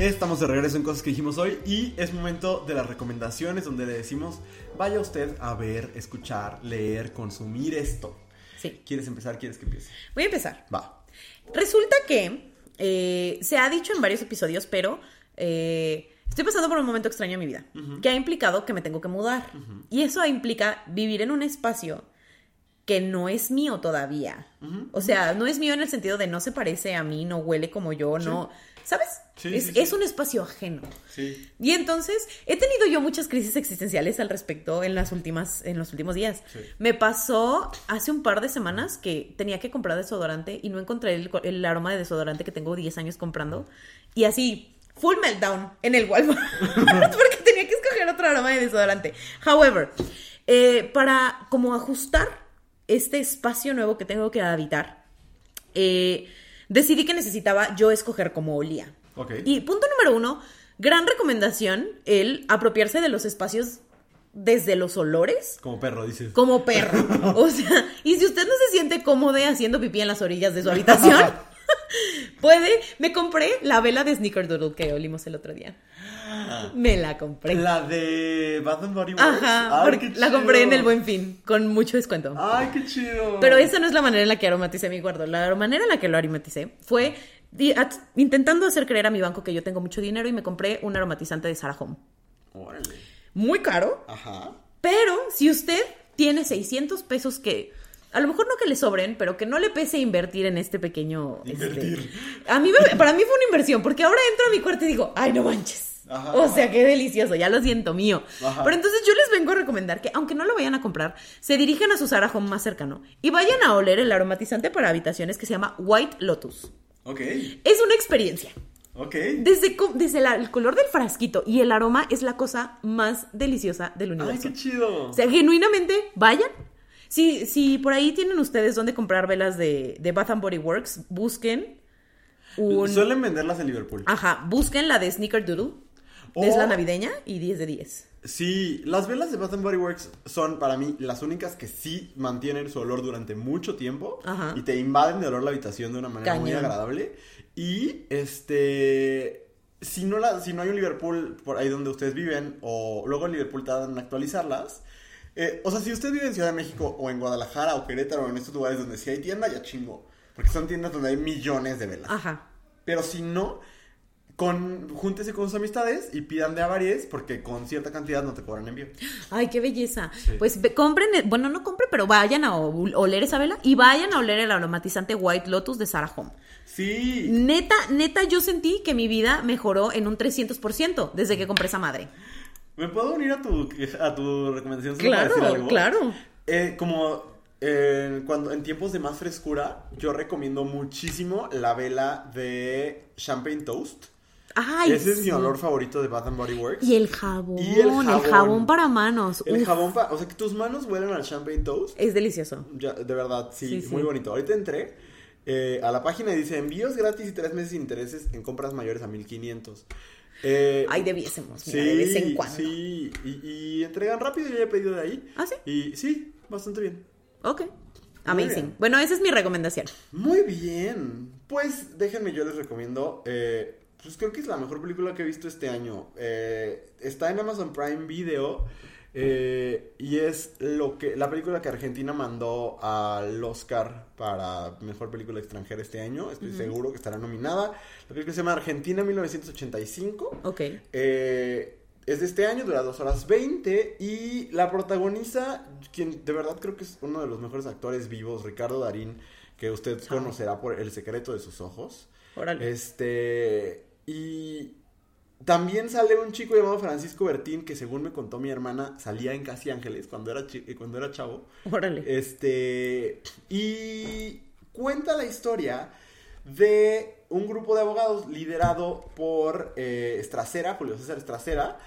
Estamos de regreso en cosas que dijimos hoy y es momento de las recomendaciones donde le decimos, vaya usted a ver, escuchar, leer, consumir esto. Sí. ¿Quieres empezar? ¿Quieres que empiece? Voy a empezar. Va. Resulta que eh, se ha dicho en varios episodios, pero eh, estoy pasando por un momento extraño en mi vida, que ha implicado que me tengo que mudar. Y eso implica vivir en un espacio que no es mío todavía. O sea, no es mío en el sentido de no se parece a mí, no huele como yo, no... ¿Sabes? Sí, es, sí, sí. es un espacio ajeno. Sí. Y entonces he tenido yo muchas crisis existenciales al respecto en las últimas, en los últimos días. Sí. Me pasó hace un par de semanas que tenía que comprar desodorante y no encontré el, el aroma de desodorante que tengo 10 años comprando. Y así, full meltdown en el Walmart. [LAUGHS] porque tenía que escoger otro aroma de desodorante. However, eh, para como ajustar este espacio nuevo que tengo que habitar, eh, decidí que necesitaba yo escoger cómo olía. Y punto número uno, gran recomendación, el apropiarse de los espacios desde los olores Como perro, dices. como perro. [LAUGHS] O sea, y si usted no se siente cómodo haciendo pipí en las orillas de su habitación, [LAUGHS] puede, me compré la vela de Snickerdoodle que olimos el otro día. Me la compré. La de Bath and Body Works. Ajá, Ay, porque la compré en el Buen Fin, con mucho descuento. Ay, qué chido. Pero esa no es la manera en la que aromaticé mi guardo. La manera en la que lo aromaticé fue intentando hacer creer a mi banco que yo tengo mucho dinero y me compré un aromatizante de Sarah Home. Órale. Muy caro, Ajá. pero si usted tiene 600 pesos que a lo mejor no que le sobren, pero que no le pese invertir en este pequeño... este, Invertir. a mí, para mí fue una inversión, porque ahora entro a mi cuarto y digo, ay, no manches. Ajá. O sea, qué delicioso, ya lo siento mío. Ajá. Pero entonces yo les vengo a recomendar que, aunque no lo vayan a comprar, se dirijan a su Home más cercano y vayan a oler el aromatizante para habitaciones que se llama White Lotus. Ok, Es una experiencia. ok. Desde, desde la- el color del frasquito y el aroma es la cosa más deliciosa del Ay, universo. qué chido. O sea, genuinamente, vayan. Si, si por ahí tienen ustedes dónde comprar velas de, de Bath and Body Works, busquen un... Suelen venderlas en Liverpool. Ajá, busquen la de Sneaker Doodle. Es la navideña y 10 de 10. Sí, las velas de Bath Body Works son para mí las únicas que sí mantienen su olor durante mucho tiempo Ajá. y te invaden de olor la habitación de una manera muy agradable. Y este, si no la, si no hay un Liverpool por ahí donde ustedes viven o luego en Liverpool tardan en actualizarlas. eh, o sea, si usted vive en Ciudad de México o en Guadalajara o Querétaro o en estos lugares donde sí hay tienda, ya chingo. Porque son tiendas donde hay millones de velas. Ajá. Pero si no, con, júntese con sus amistades y pidan de a varias porque con cierta cantidad no te cobran envío. Ay, qué belleza. Pues compren, el- bueno, no compren, pero vayan a ol- oler esa vela y vayan a oler el aromatizante White Lotus de Sarah Home. Sí. Neta, neta, yo sentí que mi vida mejoró en un 300% desde que compré esa madre. ¿Me puedo unir a tu, a tu recomendación? para decir Claro, algo? claro. Eh, como eh, cuando en tiempos de más frescura, yo recomiendo muchísimo la vela de Champagne Toast. Ay, Ese es mi olor favorito de Bath and Body Works. Y el jabón, Y el el jabón. para manos. El Uf, jabón, pa- o sea, que tus manos huelen al Champagne Toast. Es delicioso. Ya, de verdad, sí, Sí, sí. muy bonito. Ahorita entré eh, a la página y dice envíos gratis y tres meses sin intereses en compras mayores a 1500. Eh, Ay, debiésemos, mira, de vez en cuando. Sí, y, y entregan rápido, yo ya he pedido de ahí. ¿Ah, sí? Y sí, bastante bien. Ok. Amazing. Bueno, esa es mi recomendación. Muy bien. Pues déjenme, yo les recomiendo. eh, pues creo que es la mejor película que he visto este año. Eh, está en Amazon Prime Video. eh, y es lo que la película que Argentina mandó al Oscar para mejor película extranjera este año. Estoy seguro que estará nominada. La película se llama Argentina 1985. Ok. Eh, es de este año, dura 2 horas 20 y la protagoniza, quien de verdad creo que es uno de los mejores actores vivos, Ricardo Darín, que usted conocerá por El secreto de sus ojos. Órale. Este, y también sale un chico llamado Francisco Bertín, que según me contó mi hermana, salía en Casi Ángeles cuando era, cuando era chavo. Órale. Este, y cuenta la historia de un grupo de abogados liderado por eh, Estracera, Julio César Estracera,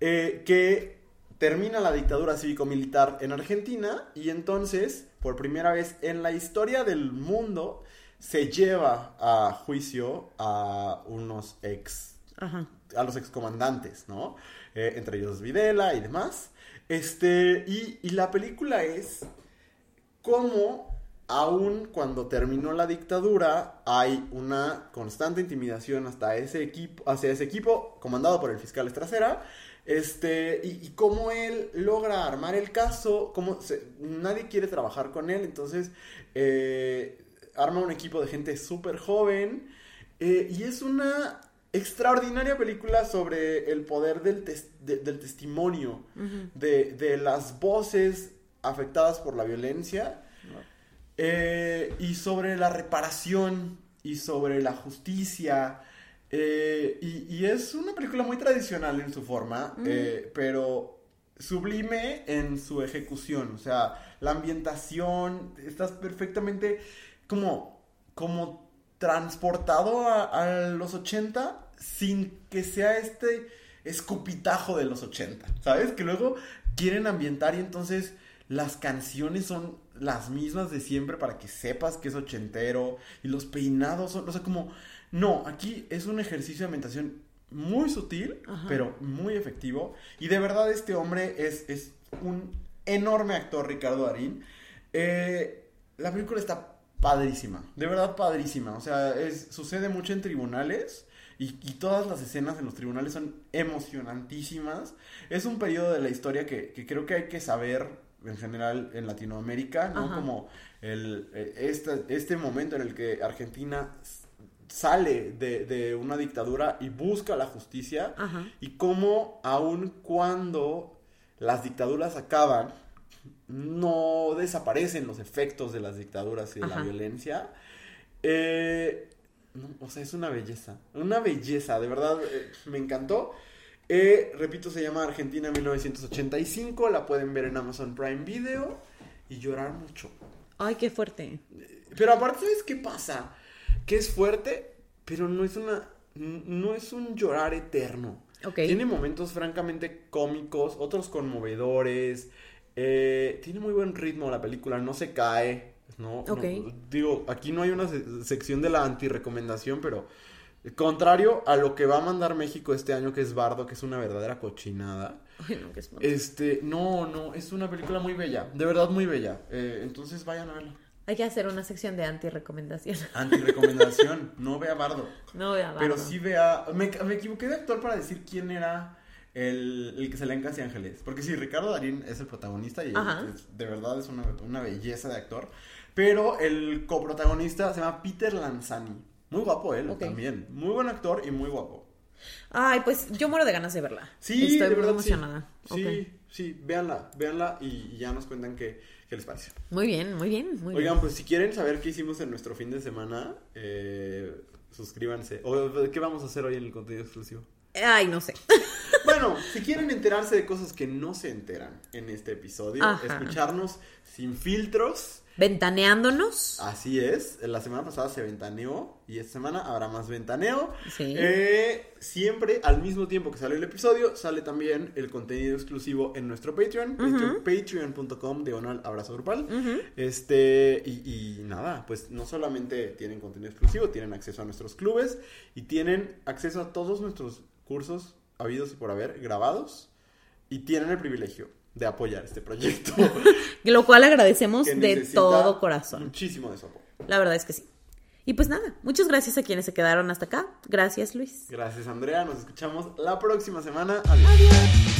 eh, que termina la dictadura cívico-militar en Argentina y entonces, por primera vez en la historia del mundo, se lleva a juicio a unos ex Ajá. a los excomandantes, ¿no? Eh, entre ellos Videla y demás. Este, y, y la película es cómo, aun cuando terminó la dictadura, hay una constante intimidación hasta ese equipo, hacia ese equipo, comandado por el fiscal Estracera. Este, y, y cómo él logra armar el caso, cómo se- nadie quiere trabajar con él, entonces eh, arma un equipo de gente súper joven. eh, y es una extraordinaria película sobre el poder del, tes- de- del testimonio, de, de las voces afectadas por la violencia, eh, y sobre la reparación, y sobre la justicia. eh, y, y es una película muy tradicional en su forma, eh, pero sublime en su ejecución. O sea, la ambientación, estás perfectamente como, como transportado a, a los 80 sin que sea este escupitajo de los 80, ¿sabes? Que luego quieren ambientar y entonces las canciones son las mismas de siempre para que sepas que es ochentero y los peinados son, o sea, como, no, aquí es un ejercicio de ambientación muy sutil, Ajá. pero muy efectivo y de verdad este hombre es, es un enorme actor, Ricardo Darín. Eh, la película está padrísima, de verdad padrísima. O sea, es, sucede mucho en tribunales y, y todas las escenas en los tribunales son emocionantísimas. Es un periodo de la historia que, que creo que hay que saber en general en Latinoamérica, ¿no? Ajá. Como el, este, este momento en el que Argentina sale de, de una dictadura y busca la justicia Ajá. y cómo aun cuando las dictaduras acaban, no desaparecen los efectos de las dictaduras y de la violencia. Eh, no, o sea, es una belleza, una belleza, de verdad, eh, me encantó. Eh, repito, se llama Argentina 1985, la pueden ver en Amazon Prime Video y llorar mucho. Ay, qué fuerte. Pero aparte, ¿sabes qué pasa? que es fuerte, pero no es una, no es un llorar eterno. Tiene momentos francamente cómicos, otros conmovedores. Eh, tiene muy buen ritmo la película, no se cae. No, digo, aquí no hay una se- sección de la anti-recomendación, pero contrario a lo que va a mandar México este año, que es Bardo, que es una verdadera cochinada. Ay, no. Este, no, no, es una película muy bella, de verdad muy bella. Eh, entonces vayan a verla. Hay que hacer una sección de anti-recomendación. [LAUGHS] Anti-recomendación, no vea Bardo. No voy a Pero Bardo. sí vea. Me, me equivoqué de actor para decir quién era el, el que salía en Casi Ángeles. Porque sí, Ricardo Darín es el protagonista y es- de verdad es una, una belleza de actor. Pero el coprotagonista se llama Peter Lanzani. Muy guapo él también. Muy buen actor y muy guapo. Ay, pues yo muero de ganas de verla. Sí, Estoy de muy verdad. emocionada. Sí, sí, sí, véanla, véanla y, y ya nos cuentan qué, qué les parece. Muy bien, muy bien, muy Oigan, bien. pues si quieren saber qué hicimos en nuestro fin de semana, eh, suscríbanse. O qué vamos a hacer hoy en el contenido exclusivo. Ay, no sé. [LAUGHS] Bueno, si quieren enterarse de cosas que no se enteran en este episodio, Ajá. escucharnos sin filtros, Ventaneándonos. así es. La semana pasada se ventaneó y esta semana habrá más ventaneo. Sí. Eh, siempre al mismo tiempo que sale el episodio, sale también el contenido exclusivo en nuestro Patreon, patreon- patreon.com diagonal abrazo grupal. Este, y, y nada, pues no solamente tienen contenido exclusivo, tienen acceso a nuestros clubes y tienen acceso a todos nuestros cursos habidos y por haber grabados y tienen el privilegio de apoyar este proyecto. [LAUGHS] Lo cual agradecemos de todo corazón. Muchísimo de su apoyo. La verdad es que sí. Y pues nada, muchas gracias a quienes se quedaron hasta acá. Gracias, Luis. Gracias Andrea, nos escuchamos la próxima semana. Adiós.